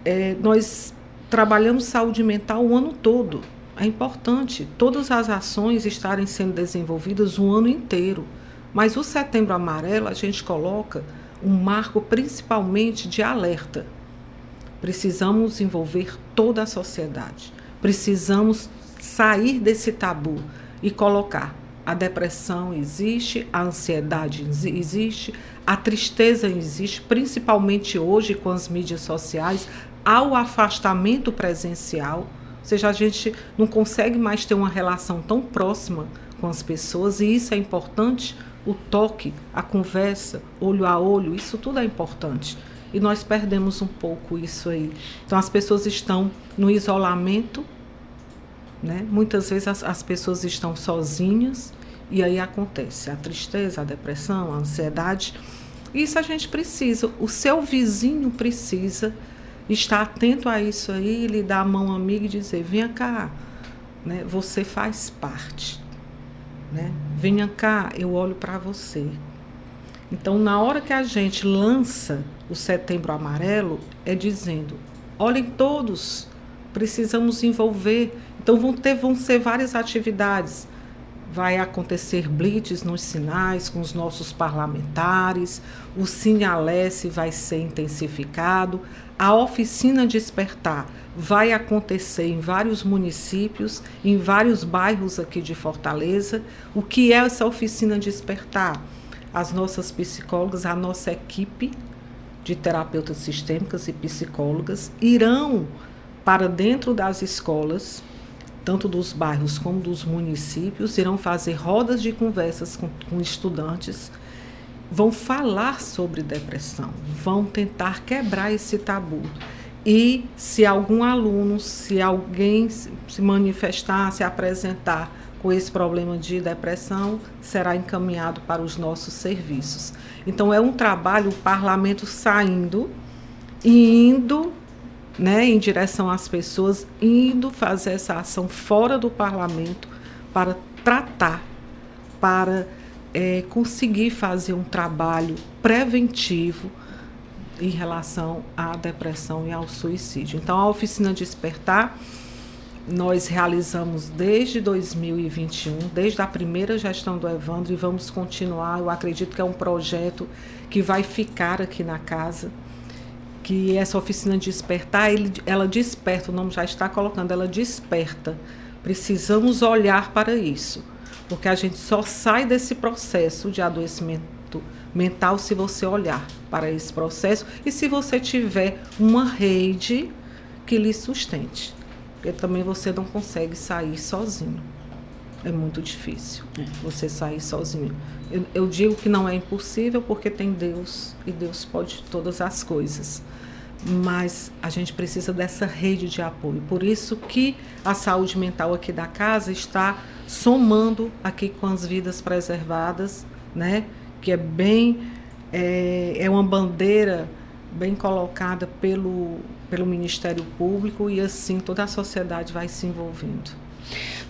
é, nós trabalhamos saúde mental o ano todo. É importante todas as ações estarem sendo desenvolvidas o ano inteiro, mas o Setembro Amarelo a gente coloca um marco principalmente de alerta. Precisamos envolver toda a sociedade. Precisamos sair desse tabu e colocar a depressão existe, a ansiedade existe, a tristeza existe, principalmente hoje com as mídias sociais, ao afastamento presencial ou seja, a gente não consegue mais ter uma relação tão próxima com as pessoas e isso é importante. O toque, a conversa, olho a olho, isso tudo é importante. E nós perdemos um pouco isso aí. Então as pessoas estão no isolamento, né? Muitas vezes as, as pessoas estão sozinhas e aí acontece a tristeza, a depressão, a ansiedade. Isso a gente precisa. O seu vizinho precisa estar atento a isso aí, lhe dar a mão amiga e dizer: venha cá, né? você faz parte. Né? Venha cá, eu olho para você. Então, na hora que a gente lança o Setembro Amarelo, é dizendo: olhem todos, precisamos envolver. Então, vão, ter, vão ser várias atividades vai acontecer blitz nos sinais com os nossos parlamentares, o Sinalesse vai ser intensificado, a oficina Despertar vai acontecer em vários municípios, em vários bairros aqui de Fortaleza. O que é essa oficina Despertar? As nossas psicólogas, a nossa equipe de terapeutas sistêmicas e psicólogas irão para dentro das escolas tanto dos bairros como dos municípios, irão fazer rodas de conversas com, com estudantes, vão falar sobre depressão, vão tentar quebrar esse tabu. E se algum aluno, se alguém se manifestar, se apresentar com esse problema de depressão, será encaminhado para os nossos serviços. Então, é um trabalho, o parlamento saindo e indo né, em direção às pessoas, indo fazer essa ação fora do parlamento para tratar, para é, conseguir fazer um trabalho preventivo em relação à depressão e ao suicídio. Então, a oficina Despertar nós realizamos desde 2021, desde a primeira gestão do Evandro, e vamos continuar. Eu acredito que é um projeto que vai ficar aqui na casa que essa oficina despertar, ele, ela desperta, o nome já está colocando, ela desperta. Precisamos olhar para isso. Porque a gente só sai desse processo de adoecimento mental se você olhar para esse processo e se você tiver uma rede que lhe sustente. Porque também você não consegue sair sozinho. É muito difícil é. você sair sozinho. Eu, eu digo que não é impossível porque tem Deus e Deus pode todas as coisas mas a gente precisa dessa rede de apoio. Por isso que a saúde mental aqui da casa está somando aqui com as vidas preservadas, né? Que é bem é, é uma bandeira bem colocada pelo pelo Ministério Público e assim toda a sociedade vai se envolvendo.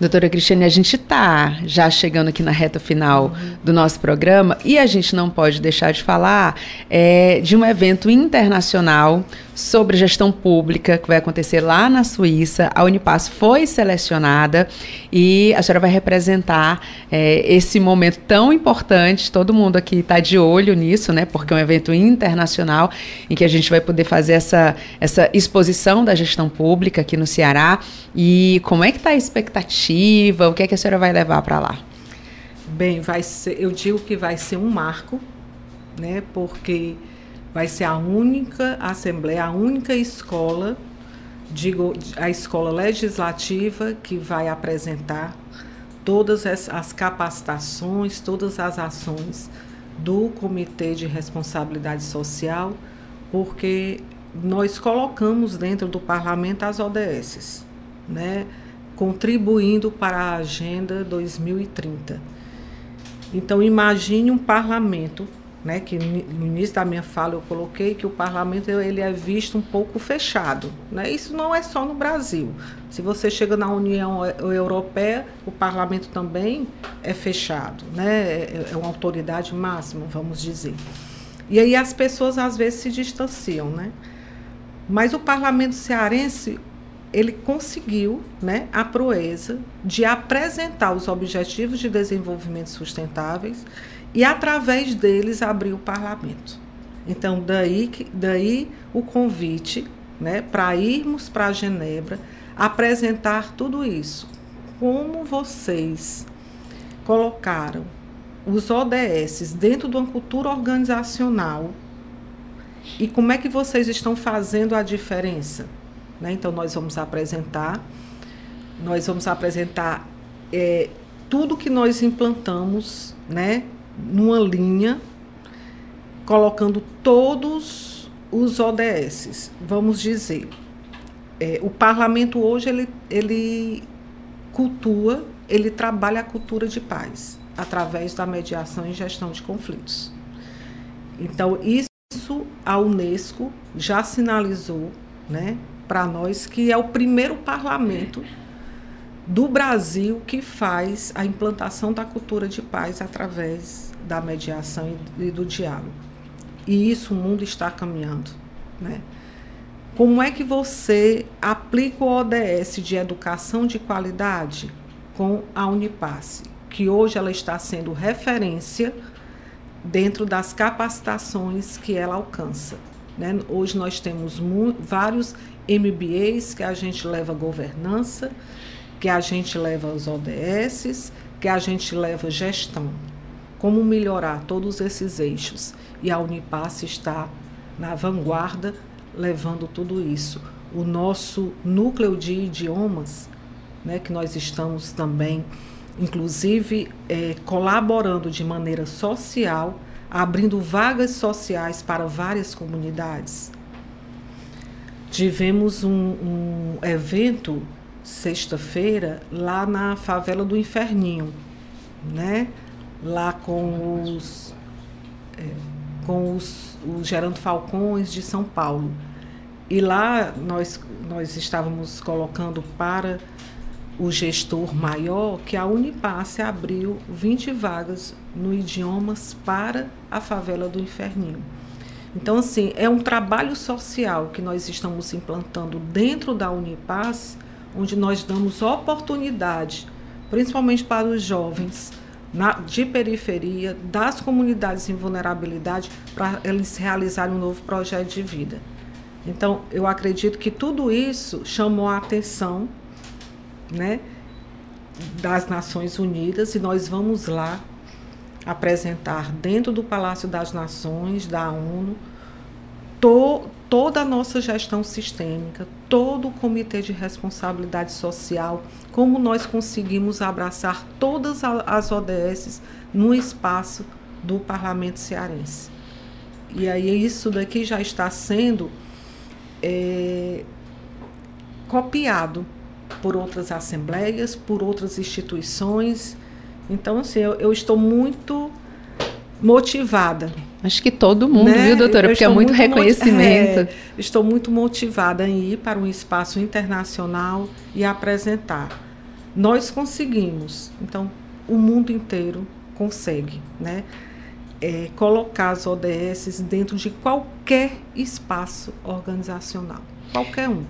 Doutora Cristiane, a gente está já chegando aqui na reta final uhum. do nosso programa e a gente não pode deixar de falar é, de um evento internacional sobre gestão pública que vai acontecer lá na Suíça. A Unipass foi selecionada e a senhora vai representar é, esse momento tão importante. Todo mundo aqui está de olho nisso, né? Porque é um evento internacional em que a gente vai poder fazer essa, essa exposição da gestão pública aqui no Ceará. E como é que está a expectativa? O que é que a senhora vai levar para lá? Bem, vai ser, eu digo que vai ser um marco, né? Porque vai ser a única assembleia, a única escola, digo, a escola legislativa que vai apresentar todas as capacitações, todas as ações do Comitê de Responsabilidade Social, porque nós colocamos dentro do parlamento as ODSs, né? Contribuindo para a Agenda 2030. Então, imagine um parlamento, né, que no início da minha fala eu coloquei que o parlamento ele é visto um pouco fechado. Né? Isso não é só no Brasil. Se você chega na União Europeia, o parlamento também é fechado, né? é, é uma autoridade máxima, vamos dizer. E aí as pessoas às vezes se distanciam. Né? Mas o parlamento cearense, ele conseguiu né, a proeza de apresentar os Objetivos de Desenvolvimento Sustentáveis e, através deles, abrir o parlamento. Então, daí, daí o convite né, para irmos para Genebra apresentar tudo isso. Como vocês colocaram os ODS dentro de uma cultura organizacional e como é que vocês estão fazendo a diferença? Né? Então, nós vamos apresentar, nós vamos apresentar é, tudo que nós implantamos né, numa linha, colocando todos os ODS. Vamos dizer, é, o parlamento hoje ele, ele cultua, ele trabalha a cultura de paz através da mediação e gestão de conflitos. Então, isso a Unesco já sinalizou, né, para nós que é o primeiro parlamento do Brasil que faz a implantação da cultura de paz através da mediação e do diálogo. E isso o mundo está caminhando, né? Como é que você aplica o ODS de educação de qualidade com a Unipasse, que hoje ela está sendo referência dentro das capacitações que ela alcança? Né? Hoje nós temos vários MBAs que a gente leva governança, que a gente leva os ODS, que a gente leva gestão. Como melhorar todos esses eixos. E a Unipass está na vanguarda levando tudo isso. O nosso núcleo de idiomas, né, que nós estamos também, inclusive, é, colaborando de maneira social abrindo vagas sociais para várias comunidades. Tivemos um, um evento sexta-feira lá na favela do Inferninho, né? Lá com os é, com os, os Gerando Falcões de São Paulo. E lá nós, nós estávamos colocando para o gestor maior que a Unipasse abriu 20 vagas no idiomas para a favela do Inferninho. Então, assim, é um trabalho social que nós estamos implantando dentro da Unipass, onde nós damos oportunidade, principalmente para os jovens na, de periferia, das comunidades em vulnerabilidade, para eles realizarem um novo projeto de vida. Então, eu acredito que tudo isso chamou a atenção né? das Nações Unidas e nós vamos lá apresentar dentro do Palácio das Nações, da ONU, to, toda a nossa gestão sistêmica, todo o Comitê de Responsabilidade Social, como nós conseguimos abraçar todas as ODS no espaço do Parlamento Cearense. E aí isso daqui já está sendo é, copiado por outras assembleias, por outras instituições. Então, assim, eu, eu estou muito motivada. Acho que todo mundo, né? viu, doutora? Eu Porque é muito, muito reconhecimento. É, estou muito motivada em ir para um espaço internacional e apresentar. Nós conseguimos. Então, o mundo inteiro consegue, né? É, colocar as ODS dentro de qualquer espaço organizacional, qualquer um.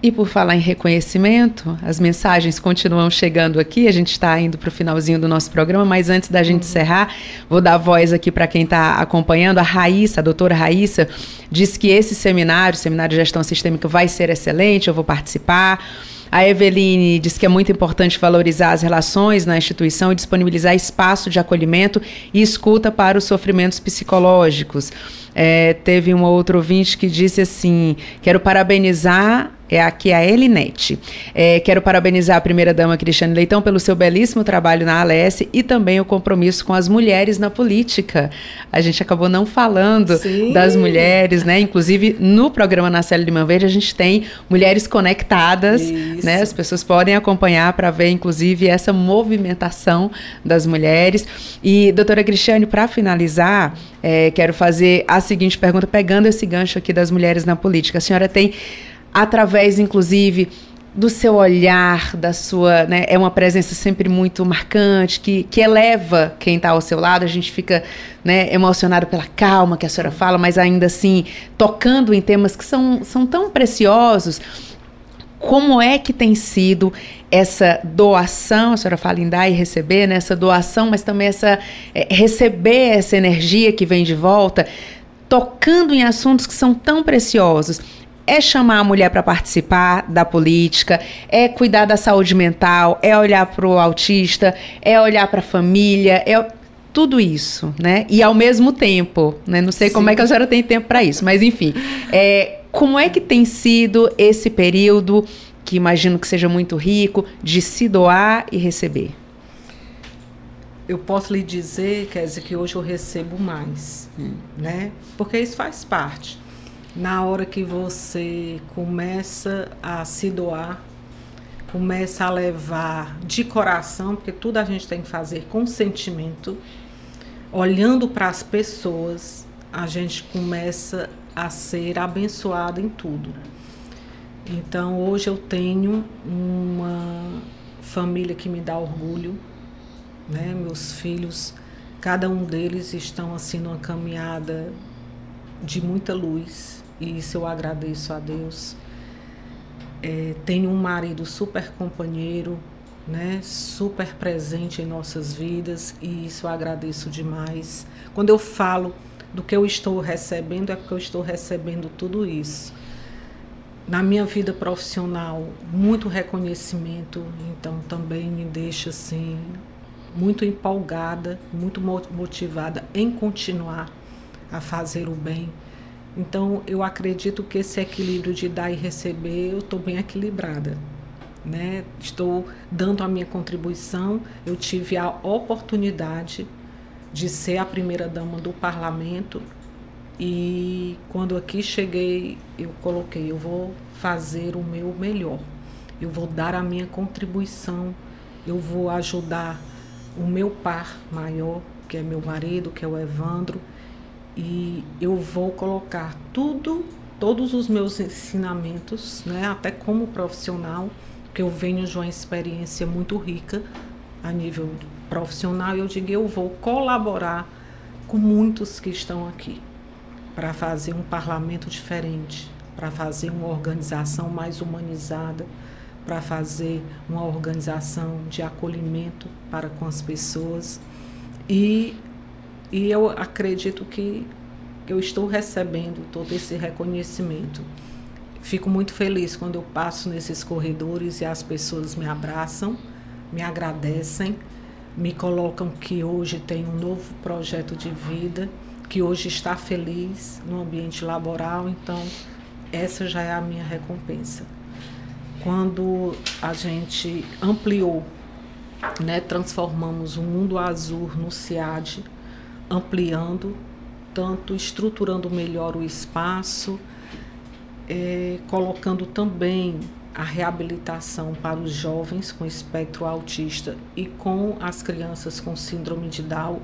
E por falar em reconhecimento, as mensagens continuam chegando aqui. A gente está indo para o finalzinho do nosso programa, mas antes da gente uhum. encerrar, vou dar voz aqui para quem está acompanhando. A Raíssa, a doutora Raíssa, diz que esse seminário, Seminário de Gestão Sistêmica, vai ser excelente, eu vou participar. A Eveline diz que é muito importante valorizar as relações na instituição e disponibilizar espaço de acolhimento e escuta para os sofrimentos psicológicos. É, teve um outro ouvinte que disse assim: quero parabenizar é aqui a Elinete. É, quero parabenizar a primeira-dama Cristiane Leitão pelo seu belíssimo trabalho na ALS e também o compromisso com as mulheres na política. A gente acabou não falando Sim. das mulheres, né? Inclusive, no programa Na Célia Limão Verde, a gente tem mulheres conectadas, Isso. né? As pessoas podem acompanhar para ver, inclusive, essa movimentação das mulheres. E, doutora Cristiane, para finalizar, é, quero fazer a seguinte pergunta, pegando esse gancho aqui das mulheres na política. A senhora tem através, inclusive, do seu olhar, da sua. Né, é uma presença sempre muito marcante, que, que eleva quem está ao seu lado. A gente fica né, emocionado pela calma que a senhora fala, mas ainda assim tocando em temas que são, são tão preciosos. Como é que tem sido essa doação? A senhora fala em dar e receber, né? Essa doação, mas também essa é, receber essa energia que vem de volta, tocando em assuntos que são tão preciosos é chamar a mulher para participar da política, é cuidar da saúde mental, é olhar para o autista, é olhar para a família, é tudo isso, né? E ao mesmo tempo, né? Não sei Sim. como é que a senhora tem tempo para isso, mas enfim, é, como é que tem sido esse período que imagino que seja muito rico de se doar e receber? Eu posso lhe dizer, Kézia, que hoje eu recebo mais, hum. né? Porque isso faz parte na hora que você começa a se doar, começa a levar de coração, porque tudo a gente tem que fazer com sentimento, olhando para as pessoas, a gente começa a ser abençoado em tudo. Então hoje eu tenho uma família que me dá orgulho, né? Meus filhos, cada um deles estão assim numa caminhada de muita luz, e isso eu agradeço a Deus. É, tenho um marido super companheiro, né, super presente em nossas vidas e isso eu agradeço demais. Quando eu falo do que eu estou recebendo, é porque eu estou recebendo tudo isso. Na minha vida profissional, muito reconhecimento, então também me deixa assim muito empolgada, muito motivada em continuar a fazer o bem então, eu acredito que esse equilíbrio de dar e receber, eu estou bem equilibrada. Né? Estou dando a minha contribuição. Eu tive a oportunidade de ser a primeira dama do parlamento e quando aqui cheguei, eu coloquei, eu vou fazer o meu melhor. Eu vou dar a minha contribuição. Eu vou ajudar o meu par maior, que é meu marido, que é o Evandro e eu vou colocar tudo, todos os meus ensinamentos, né, até como profissional, que eu venho de uma experiência muito rica a nível profissional, eu digo, eu vou colaborar com muitos que estão aqui para fazer um parlamento diferente, para fazer uma organização mais humanizada, para fazer uma organização de acolhimento para com as pessoas e e eu acredito que eu estou recebendo todo esse reconhecimento. Fico muito feliz quando eu passo nesses corredores e as pessoas me abraçam, me agradecem, me colocam que hoje tem um novo projeto de vida, que hoje está feliz no ambiente laboral, então essa já é a minha recompensa. Quando a gente ampliou, né, transformamos o mundo azul no CIAD, ampliando, tanto estruturando melhor o espaço, é, colocando também a reabilitação para os jovens com espectro autista e com as crianças com síndrome de Down,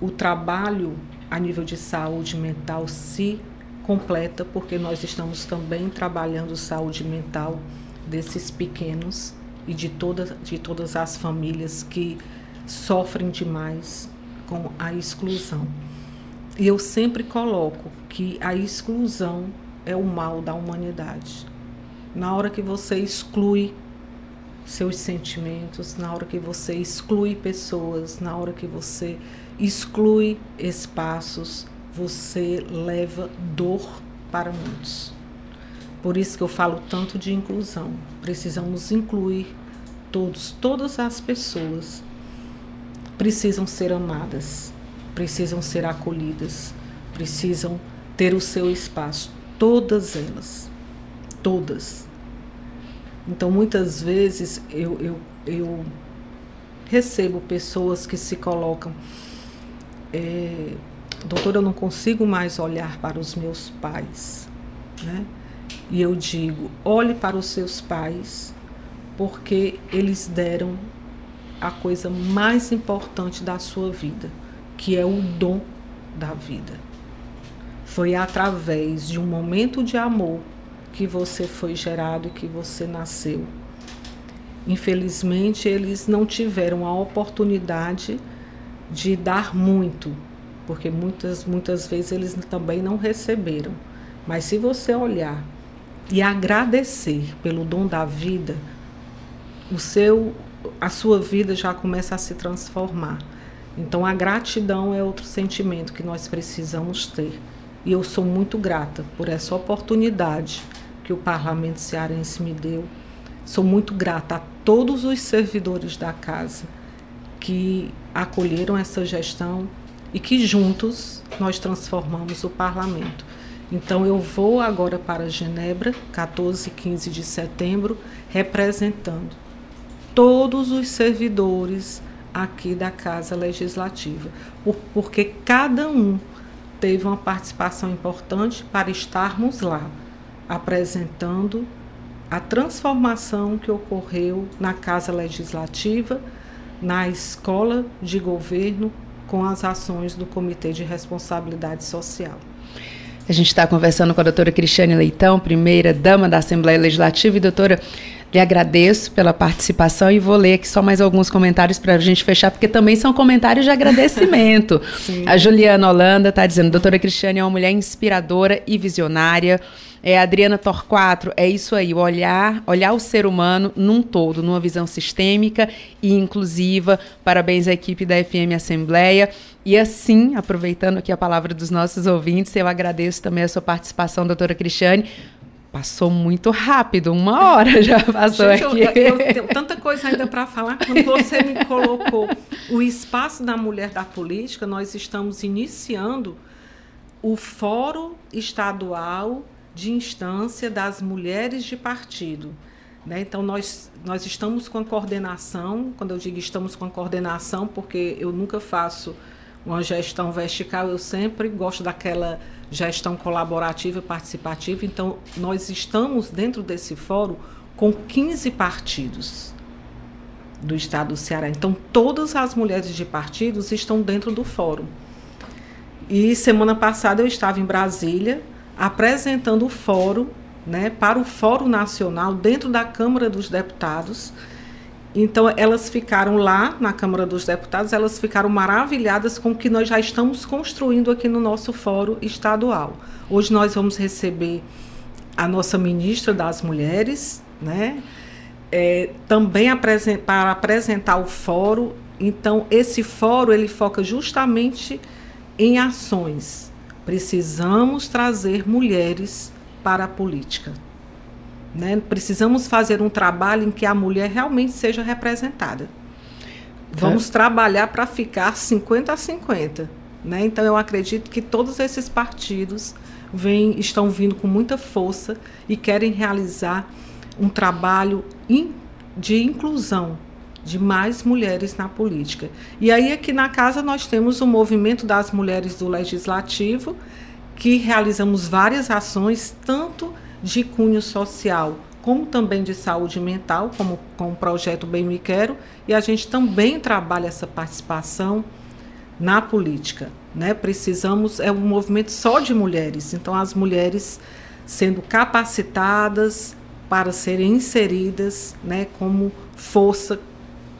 o trabalho a nível de saúde mental se completa, porque nós estamos também trabalhando saúde mental desses pequenos e de, toda, de todas as famílias que sofrem demais com a exclusão. E eu sempre coloco que a exclusão é o mal da humanidade. Na hora que você exclui seus sentimentos, na hora que você exclui pessoas, na hora que você exclui espaços, você leva dor para muitos. Por isso que eu falo tanto de inclusão. Precisamos incluir todos, todas as pessoas precisam ser amadas, precisam ser acolhidas, precisam ter o seu espaço, todas elas todas. Então, muitas vezes eu, eu, eu recebo pessoas que se colocam, é, doutor, eu não consigo mais olhar para os meus pais, né? E eu digo, olhe para os seus pais, porque eles deram a coisa mais importante da sua vida, que é o dom da vida. Foi através de um momento de amor que você foi gerado e que você nasceu. Infelizmente, eles não tiveram a oportunidade de dar muito, porque muitas, muitas vezes eles também não receberam. Mas se você olhar e agradecer pelo dom da vida, o seu, a sua vida já começa a se transformar. Então a gratidão é outro sentimento que nós precisamos ter. E eu sou muito grata por essa oportunidade que o parlamento cearense me deu. Sou muito grata a todos os servidores da casa que acolheram essa gestão e que juntos nós transformamos o parlamento. Então eu vou agora para Genebra, 14 e 15 de setembro, representando todos os servidores aqui da Casa Legislativa, porque cada um teve uma participação importante para estarmos lá apresentando a transformação que ocorreu na Casa Legislativa, na Escola de Governo, com as ações do Comitê de Responsabilidade Social. A gente está conversando com a doutora Cristiane Leitão, primeira dama da Assembleia Legislativa. E, doutora, lhe agradeço pela participação e vou ler aqui só mais alguns comentários para a gente fechar, porque também são comentários de agradecimento. a Juliana Holanda está dizendo: doutora Cristiane é uma mulher inspiradora e visionária é, Adriana Torquato, é isso aí, olhar, olhar o ser humano num todo, numa visão sistêmica e inclusiva. Parabéns à equipe da FM Assembleia. E assim, aproveitando aqui a palavra dos nossos ouvintes, eu agradeço também a sua participação, doutora Cristiane. Passou muito rápido, uma hora já passou Gente, aqui. Eu, eu, tenho tanta coisa ainda para falar. Quando você me colocou o espaço da mulher da política, nós estamos iniciando o Fórum Estadual de instância das mulheres de partido. Né? Então, nós, nós estamos com a coordenação, quando eu digo estamos com a coordenação, porque eu nunca faço uma gestão vertical, eu sempre gosto daquela gestão colaborativa e participativa. Então, nós estamos dentro desse fórum com 15 partidos do estado do Ceará. Então, todas as mulheres de partidos estão dentro do fórum. E semana passada eu estava em Brasília apresentando o fórum né, para o Fórum Nacional dentro da Câmara dos Deputados. Então, elas ficaram lá na Câmara dos Deputados, elas ficaram maravilhadas com o que nós já estamos construindo aqui no nosso Fórum Estadual. Hoje nós vamos receber a nossa ministra das Mulheres, né? É, também para apresentar o fórum. Então, esse fórum ele foca justamente em ações Precisamos trazer mulheres para a política. Né? Precisamos fazer um trabalho em que a mulher realmente seja representada. Vamos é. trabalhar para ficar 50 a 50. Né? Então, eu acredito que todos esses partidos vêm, estão vindo com muita força e querem realizar um trabalho in, de inclusão de mais mulheres na política. E aí aqui na casa nós temos o movimento das mulheres do legislativo, que realizamos várias ações tanto de cunho social como também de saúde mental, como com o projeto Bem Me Quero, e a gente também trabalha essa participação na política, né? Precisamos é um movimento só de mulheres, então as mulheres sendo capacitadas para serem inseridas, né, como força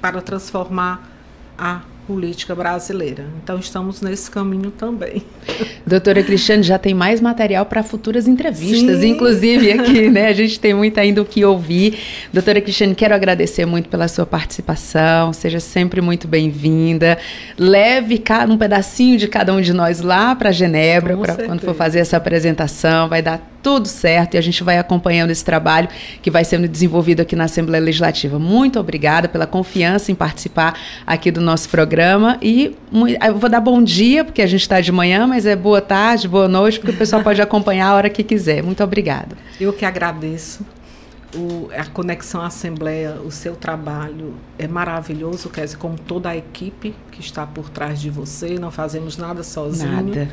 para transformar a política brasileira. Então estamos nesse caminho também. Doutora Cristiane, já tem mais material para futuras entrevistas, Sim. inclusive aqui, né? A gente tem muito ainda o que ouvir. Doutora Cristiane, quero agradecer muito pela sua participação. Seja sempre muito bem-vinda. Leve um pedacinho de cada um de nós lá para Genebra, para quando for fazer essa apresentação, vai dar tudo certo e a gente vai acompanhando esse trabalho que vai sendo desenvolvido aqui na Assembleia Legislativa. Muito obrigada pela confiança em participar aqui do nosso programa e eu vou dar bom dia, porque a gente está de manhã, mas é boa tarde, boa noite, porque o pessoal pode acompanhar a hora que quiser. Muito obrigada. Eu que agradeço. O, a Conexão Assembleia, o seu trabalho é maravilhoso, quer dizer, com toda a equipe que está por trás de você, não fazemos nada sozinho. Nada.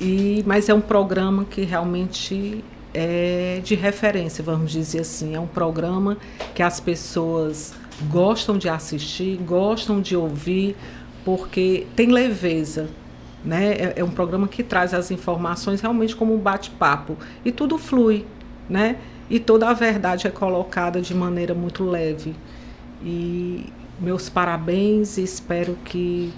E, mas é um programa que realmente é de referência, vamos dizer assim. É um programa que as pessoas gostam de assistir, gostam de ouvir, porque tem leveza. Né? É, é um programa que traz as informações realmente como um bate-papo. E tudo flui. Né? E toda a verdade é colocada de maneira muito leve. E meus parabéns e espero que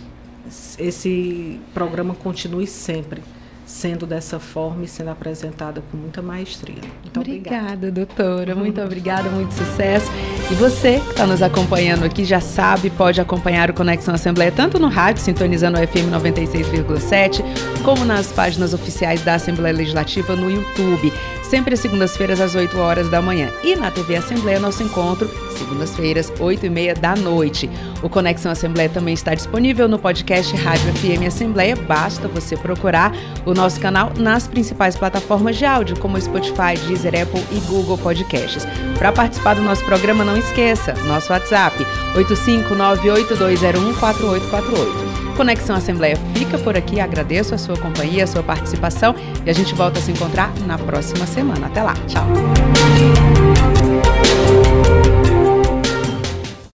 esse programa continue sempre sendo dessa forma e sendo apresentada com muita maestria. Muito obrigada, obrigada doutora. Muito obrigada, muito sucesso. E você que está nos acompanhando aqui já sabe, pode acompanhar o Conexão Assembleia tanto no rádio, sintonizando o FM 96,7, como nas páginas oficiais da Assembleia Legislativa no YouTube sempre às segundas-feiras às 8 horas da manhã. E na TV Assembleia, nosso encontro, segundas-feiras, 8 e meia da noite. O Conexão Assembleia também está disponível no podcast Rádio FM Assembleia. Basta você procurar o nosso canal nas principais plataformas de áudio, como Spotify, Deezer, Apple e Google Podcasts. Para participar do nosso programa, não esqueça, nosso WhatsApp, 85982014848. Conexão Assembleia fica por aqui. Agradeço a sua companhia, a sua participação e a gente volta a se encontrar na próxima semana. Até lá. Tchau.